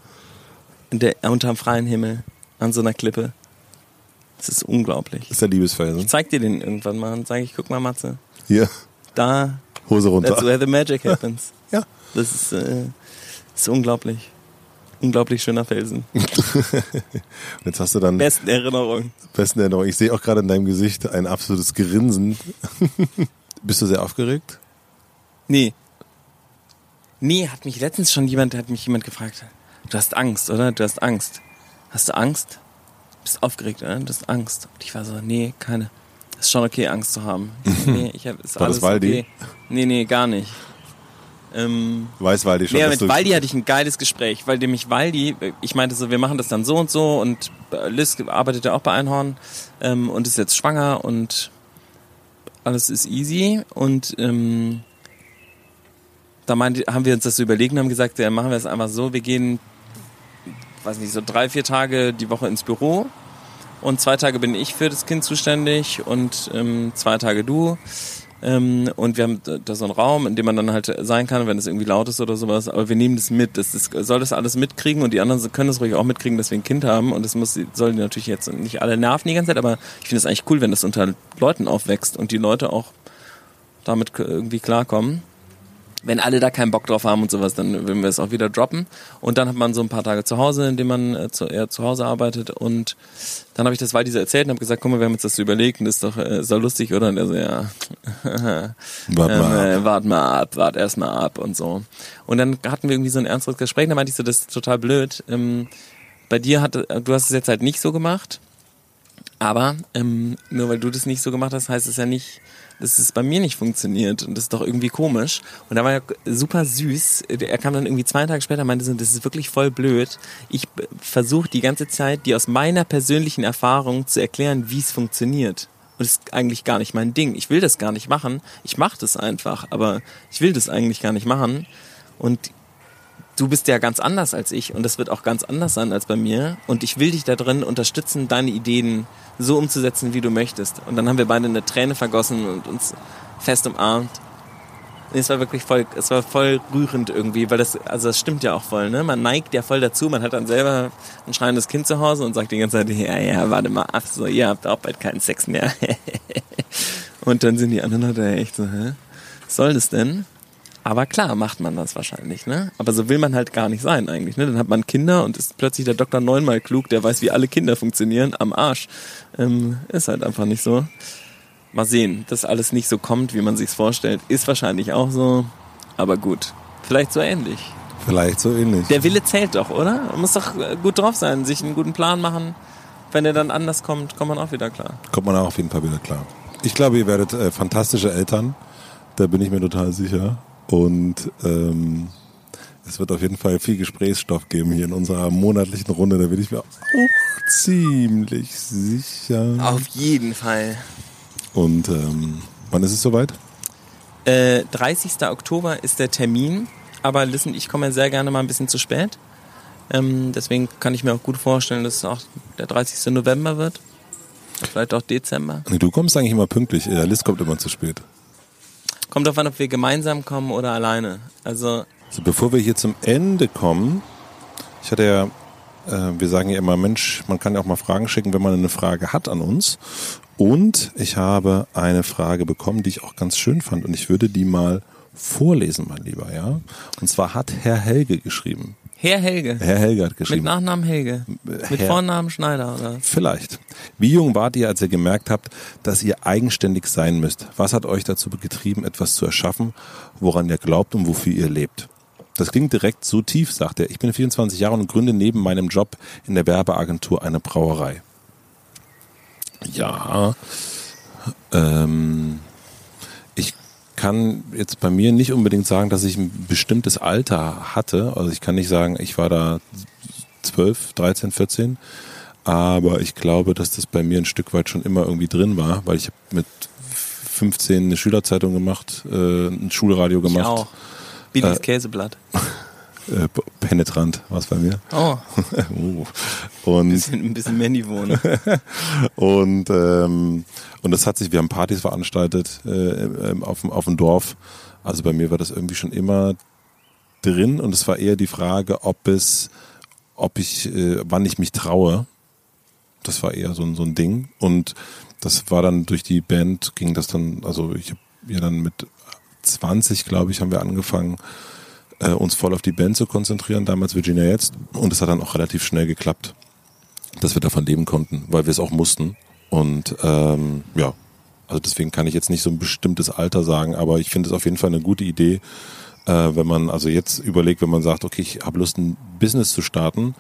In der, unterm freien Himmel. An so einer Klippe. Das ist unglaublich. Das ist der Liebesfelsen. Ich zeig dir den irgendwann mal und sage ich, guck mal, Matze. Hier, Da, Hose runter. that's where the magic happens. Ja. Das ist, äh, das ist unglaublich. Unglaublich schöner Felsen. Und jetzt hast du dann Besten Erinnerung. besten Erinnerung. Ich sehe auch gerade in deinem Gesicht ein absolutes Grinsen. Bist du sehr aufgeregt? Nee. Nee, hat mich letztens schon jemand, hat mich jemand gefragt. Du hast Angst, oder? Du hast Angst. Hast du Angst? Bist aufgeregt, oder? Du hast Angst. Und ich war so, nee, keine. Ist schon okay, Angst zu haben. Ich nee, ich hab, ist War das alles Waldi? okay. Nee, nee, gar nicht. Ähm, Weiß Waldi schon, dass mit. Waldi hatte ich ein geiles Gespräch, weil nämlich Waldi, ich meinte so, wir machen das dann so und so und äh, Liz arbeitet ja auch bei Einhorn ähm, und ist jetzt schwanger und alles ist easy und ähm, da meinte, haben wir uns das so überlegt und haben gesagt, ja, machen wir es einfach so, wir gehen, weiß nicht, so drei, vier Tage die Woche ins Büro und zwei Tage bin ich für das Kind zuständig und ähm, zwei Tage du. Ähm, und wir haben da so einen Raum, in dem man dann halt sein kann, wenn es irgendwie laut ist oder sowas. Aber wir nehmen das mit. Das, das soll das alles mitkriegen und die anderen können das ruhig auch mitkriegen, dass wir ein Kind haben. Und das muss, soll die natürlich jetzt nicht alle nerven die ganze Zeit, aber ich finde es eigentlich cool, wenn das unter Leuten aufwächst und die Leute auch damit irgendwie klarkommen. Wenn alle da keinen Bock drauf haben und sowas, dann würden wir es auch wieder droppen. Und dann hat man so ein paar Tage zu Hause, in denen man äh, zu, eher zu Hause arbeitet. Und dann habe ich das Waldi so erzählt und habe gesagt, guck mal, wir haben uns das so überlegt und das ist doch, äh, ist doch lustig, oder? Und er so, ja, Wart ähm, mal äh, ab. wart mal ab, wart erst mal ab und so. Und dann hatten wir irgendwie so ein ernstes Gespräch, da meinte ich so, das ist total blöd. Ähm, bei dir hat, du hast es jetzt halt nicht so gemacht, aber ähm, nur weil du das nicht so gemacht hast, heißt es ja nicht, dass es bei mir nicht funktioniert. Und das ist doch irgendwie komisch. Und da war er super süß. Er kam dann irgendwie zwei Tage später und meinte so, das ist wirklich voll blöd. Ich versuche die ganze Zeit, dir aus meiner persönlichen Erfahrung zu erklären, wie es funktioniert. Und das ist eigentlich gar nicht mein Ding. Ich will das gar nicht machen. Ich mache das einfach, aber ich will das eigentlich gar nicht machen. Und du bist ja ganz anders als ich und das wird auch ganz anders sein als bei mir. Und ich will dich da drin unterstützen, deine Ideen so umzusetzen, wie du möchtest. Und dann haben wir beide eine Träne vergossen und uns fest umarmt. Und es war wirklich voll, es war voll rührend irgendwie, weil das, also das stimmt ja auch voll, ne? Man neigt ja voll dazu, man hat dann selber ein schreiendes Kind zu Hause und sagt die ganze Zeit, ja, ja, warte mal ab, so, ihr habt auch bald keinen Sex mehr. und dann sind die anderen Leute echt so, hä? Was soll das denn? Aber klar macht man das wahrscheinlich, ne? Aber so will man halt gar nicht sein eigentlich, ne? Dann hat man Kinder und ist plötzlich der Doktor neunmal klug, der weiß, wie alle Kinder funktionieren, am Arsch. Ähm, ist halt einfach nicht so. Mal sehen, dass alles nicht so kommt, wie man sich's vorstellt, ist wahrscheinlich auch so. Aber gut, vielleicht so ähnlich. Vielleicht so ähnlich. Der Wille zählt doch, oder? Man muss doch äh, gut drauf sein, sich einen guten Plan machen. Wenn er dann anders kommt, kommt man auch wieder klar. Kommt man auch auf jeden Fall wieder klar. Ich glaube, ihr werdet äh, fantastische Eltern. Da bin ich mir total sicher. Und ähm, es wird auf jeden Fall viel Gesprächsstoff geben hier in unserer monatlichen Runde. Da bin ich mir auch ziemlich sicher. Auf jeden Fall. Und ähm, wann ist es soweit? Äh, 30. Oktober ist der Termin, aber listen, ich komme ja sehr gerne mal ein bisschen zu spät. Ähm, deswegen kann ich mir auch gut vorstellen, dass es auch der 30. November wird. Vielleicht auch Dezember. Nee, du kommst eigentlich immer pünktlich. Der Liz kommt immer zu spät. Kommt drauf an, ob wir gemeinsam kommen oder alleine. Also, Also bevor wir hier zum Ende kommen, ich hatte ja, äh, wir sagen ja immer, Mensch, man kann ja auch mal Fragen schicken, wenn man eine Frage hat an uns. Und ich habe eine Frage bekommen, die ich auch ganz schön fand und ich würde die mal vorlesen, mein Lieber, ja. Und zwar hat Herr Helge geschrieben. Herr Helge. Herr Helge hat Mit geschrieben. Nachnamen Helge. Mit Herr- Vornamen Schneider, oder? Vielleicht. Wie jung wart ihr, als ihr gemerkt habt, dass ihr eigenständig sein müsst? Was hat euch dazu getrieben, etwas zu erschaffen, woran ihr glaubt und wofür ihr lebt? Das klingt direkt so tief, sagt er. Ich bin 24 Jahre und gründe neben meinem Job in der Werbeagentur eine Brauerei. Ja, ähm, kann jetzt bei mir nicht unbedingt sagen, dass ich ein bestimmtes Alter hatte. Also ich kann nicht sagen, ich war da 12, 13, 14. Aber ich glaube, dass das bei mir ein Stück weit schon immer irgendwie drin war, weil ich habe mit 15 eine Schülerzeitung gemacht, äh, ein Schulradio Ich gemacht. auch. Billys Äh, Käseblatt. Äh, penetrant war es bei mir. Oh, Uh. Und bisschen, ein bisschen mehr Niveau. Ne? Und, ähm, und das hat sich, wir haben Partys veranstaltet äh, auf, dem- auf dem Dorf. Also bei mir war das irgendwie schon immer drin und es war eher die Frage, ob es, ob ich, äh, wann ich mich traue. Das war eher so, ein- so ein Ding. Und das war dann durch die Band, ging das dann, also ich habe ja dann mit 20, glaube ich, haben wir angefangen, äh, uns voll auf die Band zu konzentrieren, damals Virginia jetzt. Und es hat dann auch relativ schnell geklappt dass wir davon leben konnten, weil wir es auch mussten. Und ähm, ja, also deswegen kann ich jetzt nicht so ein bestimmtes Alter sagen, aber ich finde es auf jeden Fall eine gute Idee, äh, wenn man also jetzt überlegt, wenn man sagt, okay, ich habe Lust, ein Business zu starten,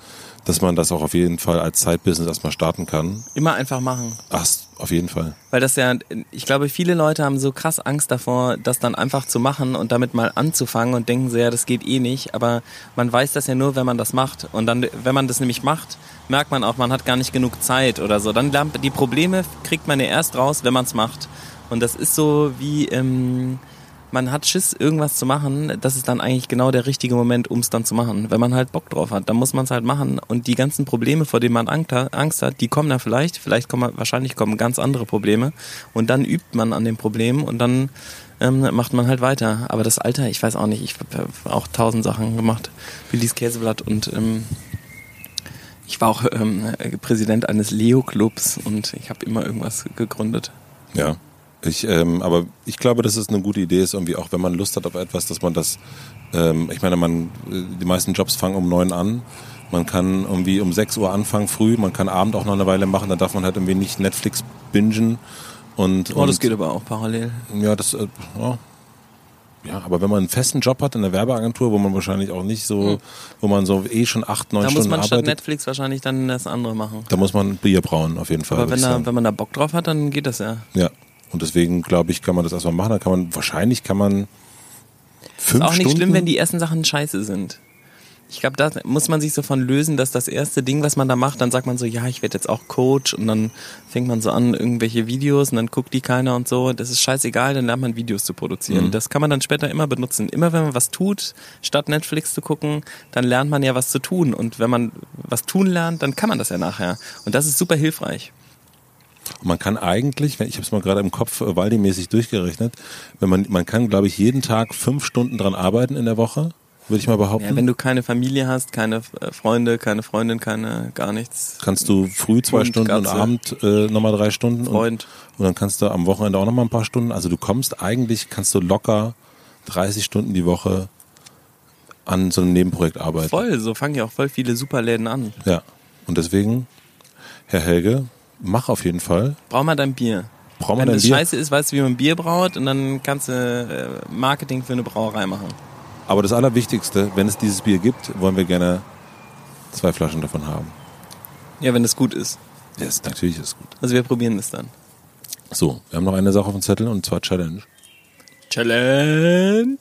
dass man das auch auf jeden Fall als Zeitbusiness erstmal starten kann. Immer einfach machen. Ach, auf jeden Fall. Weil das ja, ich glaube, viele Leute haben so krass Angst davor, das dann einfach zu machen und damit mal anzufangen und denken so, ja, das geht eh nicht. Aber man weiß das ja nur, wenn man das macht. Und dann, wenn man das nämlich macht, merkt man auch, man hat gar nicht genug Zeit oder so. Dann die Probleme kriegt man ja erst raus, wenn man es macht. Und das ist so wie, ähm, man hat Schiss, irgendwas zu machen, das ist dann eigentlich genau der richtige Moment, um es dann zu machen. Wenn man halt Bock drauf hat, dann muss man es halt machen. Und die ganzen Probleme, vor denen man Angst hat- die kommen da vielleicht. Vielleicht kommen, wahrscheinlich kommen ganz andere Probleme. Und dann übt man an den Problemen und dann ähm, macht man halt weiter. Aber das Alter, ich weiß auch nicht. Ich habe auch tausend Sachen gemacht. Willis Käseblatt und ähm, ich war auch ähm, Präsident eines Leo-Clubs und ich habe immer irgendwas gegründet. Ja. Ich, ähm, aber ich glaube, dass es eine gute Idee ist, irgendwie auch wenn man Lust hat auf etwas, dass man das, ähm, ich meine, man, äh, die meisten Jobs fangen um neun an. Man kann irgendwie um 6 Uhr anfangen früh, man kann Abend auch noch eine Weile machen, dann darf man halt irgendwie nicht Netflix bingen. Und, Oh, das und, geht aber auch parallel. Ja, das, äh, ja. Ja, aber wenn man einen festen Job hat in der Werbeagentur, wo man wahrscheinlich auch nicht so, wo man so eh schon acht, neun Da muss Stunden man statt arbeitet, Netflix wahrscheinlich dann das andere machen. da muss man Bier brauen, auf jeden Fall. Aber wenn, da, wenn man da Bock drauf hat, dann geht das ja. Ja. Und deswegen glaube ich, kann man das erstmal machen. Dann kann man, wahrscheinlich kann man fünf Ist auch nicht Stunden. schlimm, wenn die ersten Sachen scheiße sind. Ich glaube, da muss man sich so von lösen, dass das erste Ding, was man da macht, dann sagt man so, ja, ich werde jetzt auch Coach und dann fängt man so an, irgendwelche Videos und dann guckt die keiner und so. Das ist scheißegal, dann lernt man Videos zu produzieren. Mhm. Das kann man dann später immer benutzen. Immer wenn man was tut, statt Netflix zu gucken, dann lernt man ja was zu tun. Und wenn man was tun lernt, dann kann man das ja nachher. Und das ist super hilfreich. Und man kann eigentlich, wenn ich habe es mal gerade im Kopf äh, Waldi-mäßig durchgerechnet, wenn man, man kann, glaube ich, jeden Tag fünf Stunden dran arbeiten in der Woche, würde ich mal behaupten. Ja, wenn du keine Familie hast, keine äh, Freunde, keine Freundin, keine gar nichts. kannst du früh zwei Hund, Stunden und. Abend äh, nochmal drei Stunden. Und, Freund. und dann kannst du am Wochenende auch nochmal ein paar Stunden. Also du kommst eigentlich, kannst du locker 30 Stunden die Woche an so einem Nebenprojekt arbeiten. Voll, so fangen ja auch voll viele Superläden an. Ja. Und deswegen, Herr Helge, mach auf jeden Fall. Brauch mal dein Bier. Brauch mal Wenn dein das Bier. scheiße ist, weißt du, wie man Bier braut und dann kannst du äh, Marketing für eine Brauerei machen. Aber das Allerwichtigste, wenn es dieses Bier gibt, wollen wir gerne zwei Flaschen davon haben. Ja, wenn das gut ist. Ja, ist, natürlich ist es gut. Also wir probieren das dann. So, wir haben noch eine Sache auf dem Zettel und zwar Challenge. Challenge.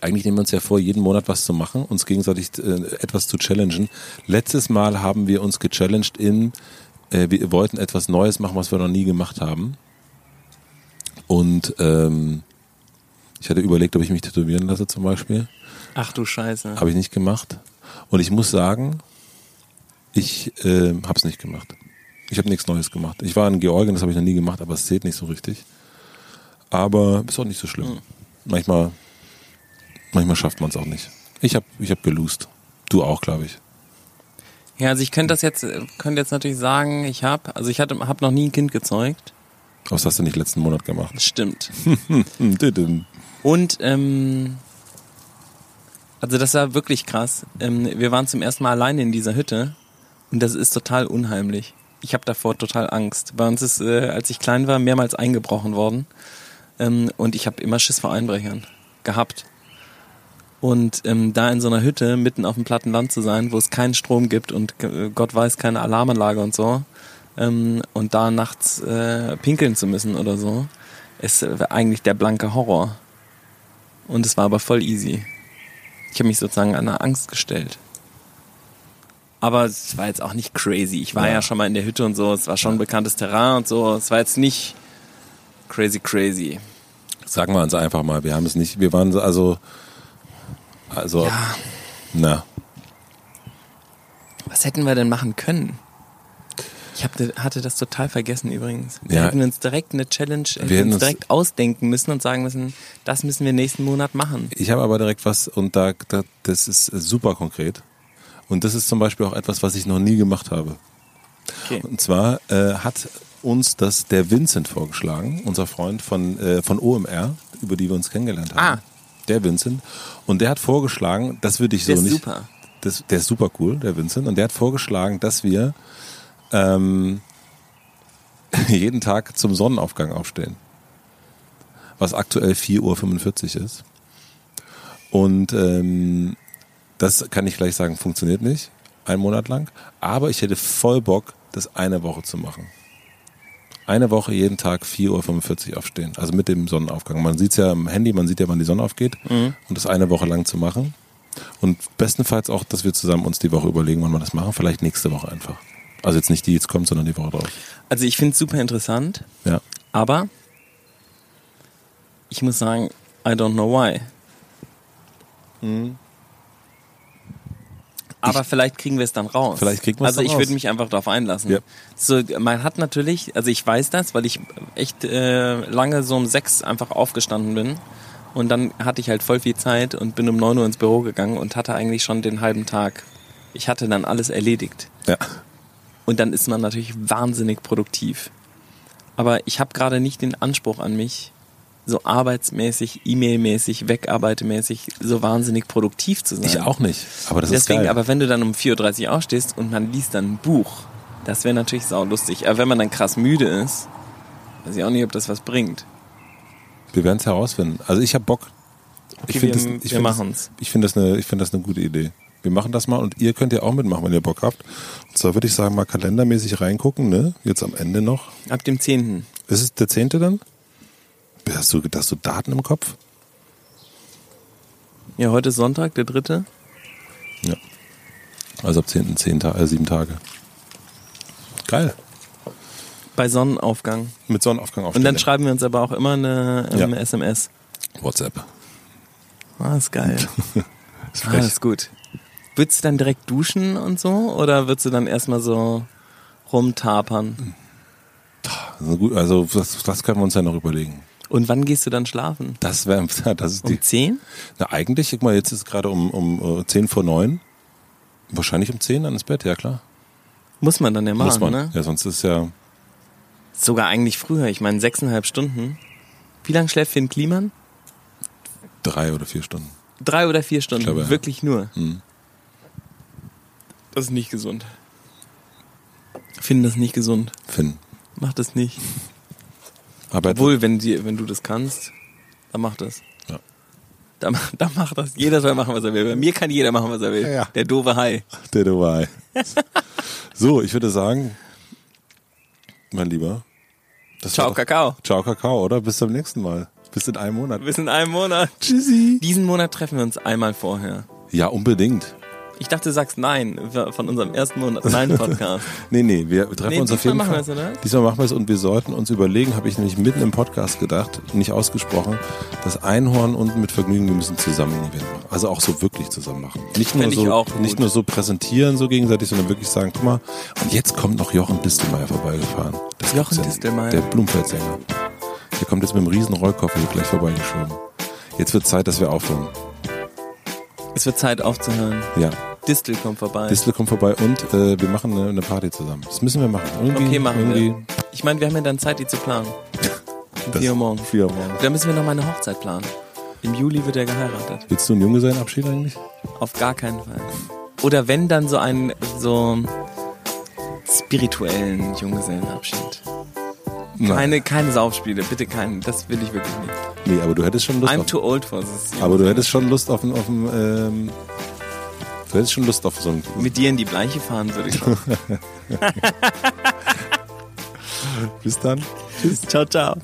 Eigentlich nehmen wir uns ja vor, jeden Monat was zu machen, uns gegenseitig äh, etwas zu challengen. Letztes Mal haben wir uns gechallenged in, äh, wir wollten etwas Neues machen, was wir noch nie gemacht haben. Und ähm, ich hatte überlegt, ob ich mich tätowieren lasse zum Beispiel. Ach du Scheiße. Habe ich nicht gemacht. Und ich muss sagen, ich äh, habe es nicht gemacht. Ich habe nichts Neues gemacht. Ich war in Georgien, das habe ich noch nie gemacht, aber es zählt nicht so richtig. Aber ist auch nicht so schlimm. Manchmal, manchmal schafft man es auch nicht. Ich habe ich hab geloost. Du auch, glaube ich. Ja, also ich könnte das jetzt, könnte jetzt natürlich sagen, ich habe, also ich hatte, habe noch nie ein Kind gezeugt. Was hast du nicht letzten Monat gemacht? Stimmt. Und ähm, also das war wirklich krass. Ähm, wir waren zum ersten Mal alleine in dieser Hütte und das ist total unheimlich. Ich habe davor total Angst. Bei uns ist, äh, als ich klein war, mehrmals eingebrochen worden ähm, und ich habe immer Schiss vor Einbrechern gehabt. Und ähm, da in so einer Hütte mitten auf dem platten Land zu sein, wo es keinen Strom gibt und äh, Gott weiß keine Alarmanlage und so, ähm, und da nachts äh, pinkeln zu müssen oder so, ist äh, eigentlich der blanke Horror. Und es war aber voll easy. Ich habe mich sozusagen einer Angst gestellt. Aber es war jetzt auch nicht crazy. Ich war ja, Ja. schon mal in der Hütte und so. Es war schon bekanntes Terrain und so. Es war jetzt nicht crazy, crazy. Sagen wir uns einfach mal, wir haben es nicht, wir waren so- also, also, Ja, na, was hätten wir denn machen können? Ich hab, hatte das total vergessen übrigens. Wir Ja. hätten uns direkt eine Challenge hätten Wir uns- direkt ausdenken müssen und sagen müssen, das müssen wir nächsten Monat machen. Ich habe aber direkt was und da, da das ist super konkret. Und das ist zum Beispiel auch etwas, was ich noch nie gemacht habe. Okay. Und zwar äh, hat uns das der Vincent vorgeschlagen, unser Freund von, äh, von OMR, über die wir uns kennengelernt haben. Ah. Der Vincent. Und der hat vorgeschlagen, das würde ich so Der ist nicht. super. Das, der ist super cool, der Vincent. Und der hat vorgeschlagen, dass wir ähm, jeden Tag zum Sonnenaufgang aufstehen. Was aktuell 4.45 Uhr ist. Und ähm, das kann ich gleich sagen, funktioniert nicht. Ein Monat lang. Aber ich hätte voll Bock, das eine Woche zu machen. Eine Woche jeden Tag 4.45 Uhr aufstehen. Also mit dem Sonnenaufgang. Man sieht es ja im Handy, man sieht ja, wann die Sonne aufgeht. Und das eine Woche lang zu machen. Und bestenfalls auch, dass wir zusammen uns die Woche überlegen, wann wir das machen. Vielleicht nächste Woche einfach. Also jetzt nicht die jetzt kommt, sondern die Woche drauf. Also ich finde es super interessant, Ja. aber ich muss sagen, I don't know why. Aber vielleicht kriegen wir es dann raus. Vielleicht kriegen wir es Also ich würde mich einfach darauf einlassen. Ja. So, man hat natürlich, also ich weiß das, weil ich echt äh, lange so um sechs einfach aufgestanden bin. Und dann hatte ich halt voll viel Zeit und bin um neun Uhr ins Büro gegangen und hatte eigentlich schon den halben Tag. Ich hatte dann alles erledigt. Ja. Und dann ist man natürlich wahnsinnig produktiv. Aber ich habe gerade nicht den Anspruch an mich, so arbeitsmäßig, E-Mail-mäßig, wegarbeitemäßig so wahnsinnig produktiv zu sein. Ich auch nicht. Aber das Deswegen, ist geil. aber wenn du dann um 4.30 Uhr aufstehst und man liest dann ein Buch, das wäre natürlich saulustig. Aber wenn man dann krass müde ist, weiß ich auch nicht, ob das was bringt. wir werden es herausfinden. Also ich habe Bock. ich wir- finde das, wir ich find das, machen's. ich finde das, eine- ich finde das eine gute Idee. Wir machen das mal und ihr könnt ja auch mitmachen, wenn ihr Bock habt. Und zwar würde ich sagen, mal kalendermäßig reingucken, ne? Jetzt am Ende noch. Ab dem 10. Ist es der zehnte dann? Hast du, hast du Daten im Kopf? Ja, heute ist Sonntag, der dritte. Ja. Also ab 10. zehn Ta äh, sieben Tage. Geil. Bei Sonnenaufgang. Mit Sonnenaufgang Und aufstehen. dann schreiben wir uns aber auch immer eine ähm, Ja. SMS. WhatsApp. Ah, ist geil. Ist ah, ist gut. Würdest du dann direkt duschen und so? Oder würdest du dann erstmal so rumtapern? Also, gut, also das, das können wir uns ja noch überlegen. Und wann gehst du dann schlafen? Das wäre, das ist die. Um 10? Na, eigentlich, guck mal, jetzt ist es gerade um, um äh, 10 vor 9. Wahrscheinlich um 10 dann ins Bett, ja klar. Muss man dann ja machen, Muss man. ne? Ja, sonst ist ja Sogar eigentlich früher. Ich meine, sechseinhalb Stunden. Wie lange schläft Finn Kliman? drei oder vier Stunden. Drei oder vier Stunden. Glaube, ja. Wirklich nur. Mhm. Das ist nicht gesund. Finn, das nicht gesund. Finn. Mach das nicht. Aber Obwohl, wenn, die, wenn du das kannst, dann mach das. Ja. Dann, dann mach das. Jeder soll machen, was er will. Bei mir kann jeder machen, was er will. Ja, ja. Der doofe Hai. der dabei. so, ich würde sagen, mein Lieber. das Ciao, doch- Kakao. Ciao, Kakao, oder? Bis zum nächsten Mal. Bis in einem Monat. Bis in einem Monat. Tschüssi. Diesen Monat treffen wir uns einmal vorher. Ja, unbedingt. Ich dachte, du sagst nein von unserem ersten Monat Nein Podcast. Nee, nee, wir treffen Nee, uns auf diesmal jeden machen Fall. wir's, oder? Diesmal machen wir es und wir sollten uns überlegen, habe ich nämlich mitten im Podcast gedacht, nicht ausgesprochen, das Einhorn und mit Vergnügen, wir müssen zusammen ein Event machen. Also auch so wirklich zusammen machen. Nicht nur, Fänd so, nicht nur so präsentieren so gegenseitig, sondern wirklich sagen, guck mal, und jetzt kommt noch Jochen Distelmeier vorbeigefahren. Das Jochen ja. Distelmeier? Der Blumfeldsänger. Der kommt jetzt mit einem riesen Rollkoffer hier gleich vorbeigeschoben. Jetzt wird Zeit, dass wir aufhören. Es wird Zeit aufzuhören. Ja, Distel kommt vorbei. Distel kommt vorbei und äh, wir machen eine, eine Party zusammen. Das müssen wir machen. Irgendwie, Okay, machen irgendwie wir. Ich meine, wir haben ja dann Zeit, die zu planen. Um 4 Uhr morgens. Vier Uhr morgens. Da müssen wir noch mal eine Hochzeit planen. Im Juli wird er geheiratet. Willst du einen Junggesellenabschied eigentlich? Auf gar keinen Fall. Oder wenn, dann so einen so spirituellen Junggesellenabschied. Keine, keine Saufspiele, bitte keinen. Das will ich wirklich nicht. Nee, aber du hättest schon Lust I'm auf, too old for this. aber du hättest schon Lust auf ein, auf ein ähm, du hättest schon Lust auf so ein Mit dir in die Bleiche fahren würde ich schon. Bis dann. Tschüss. Ciao, ciao.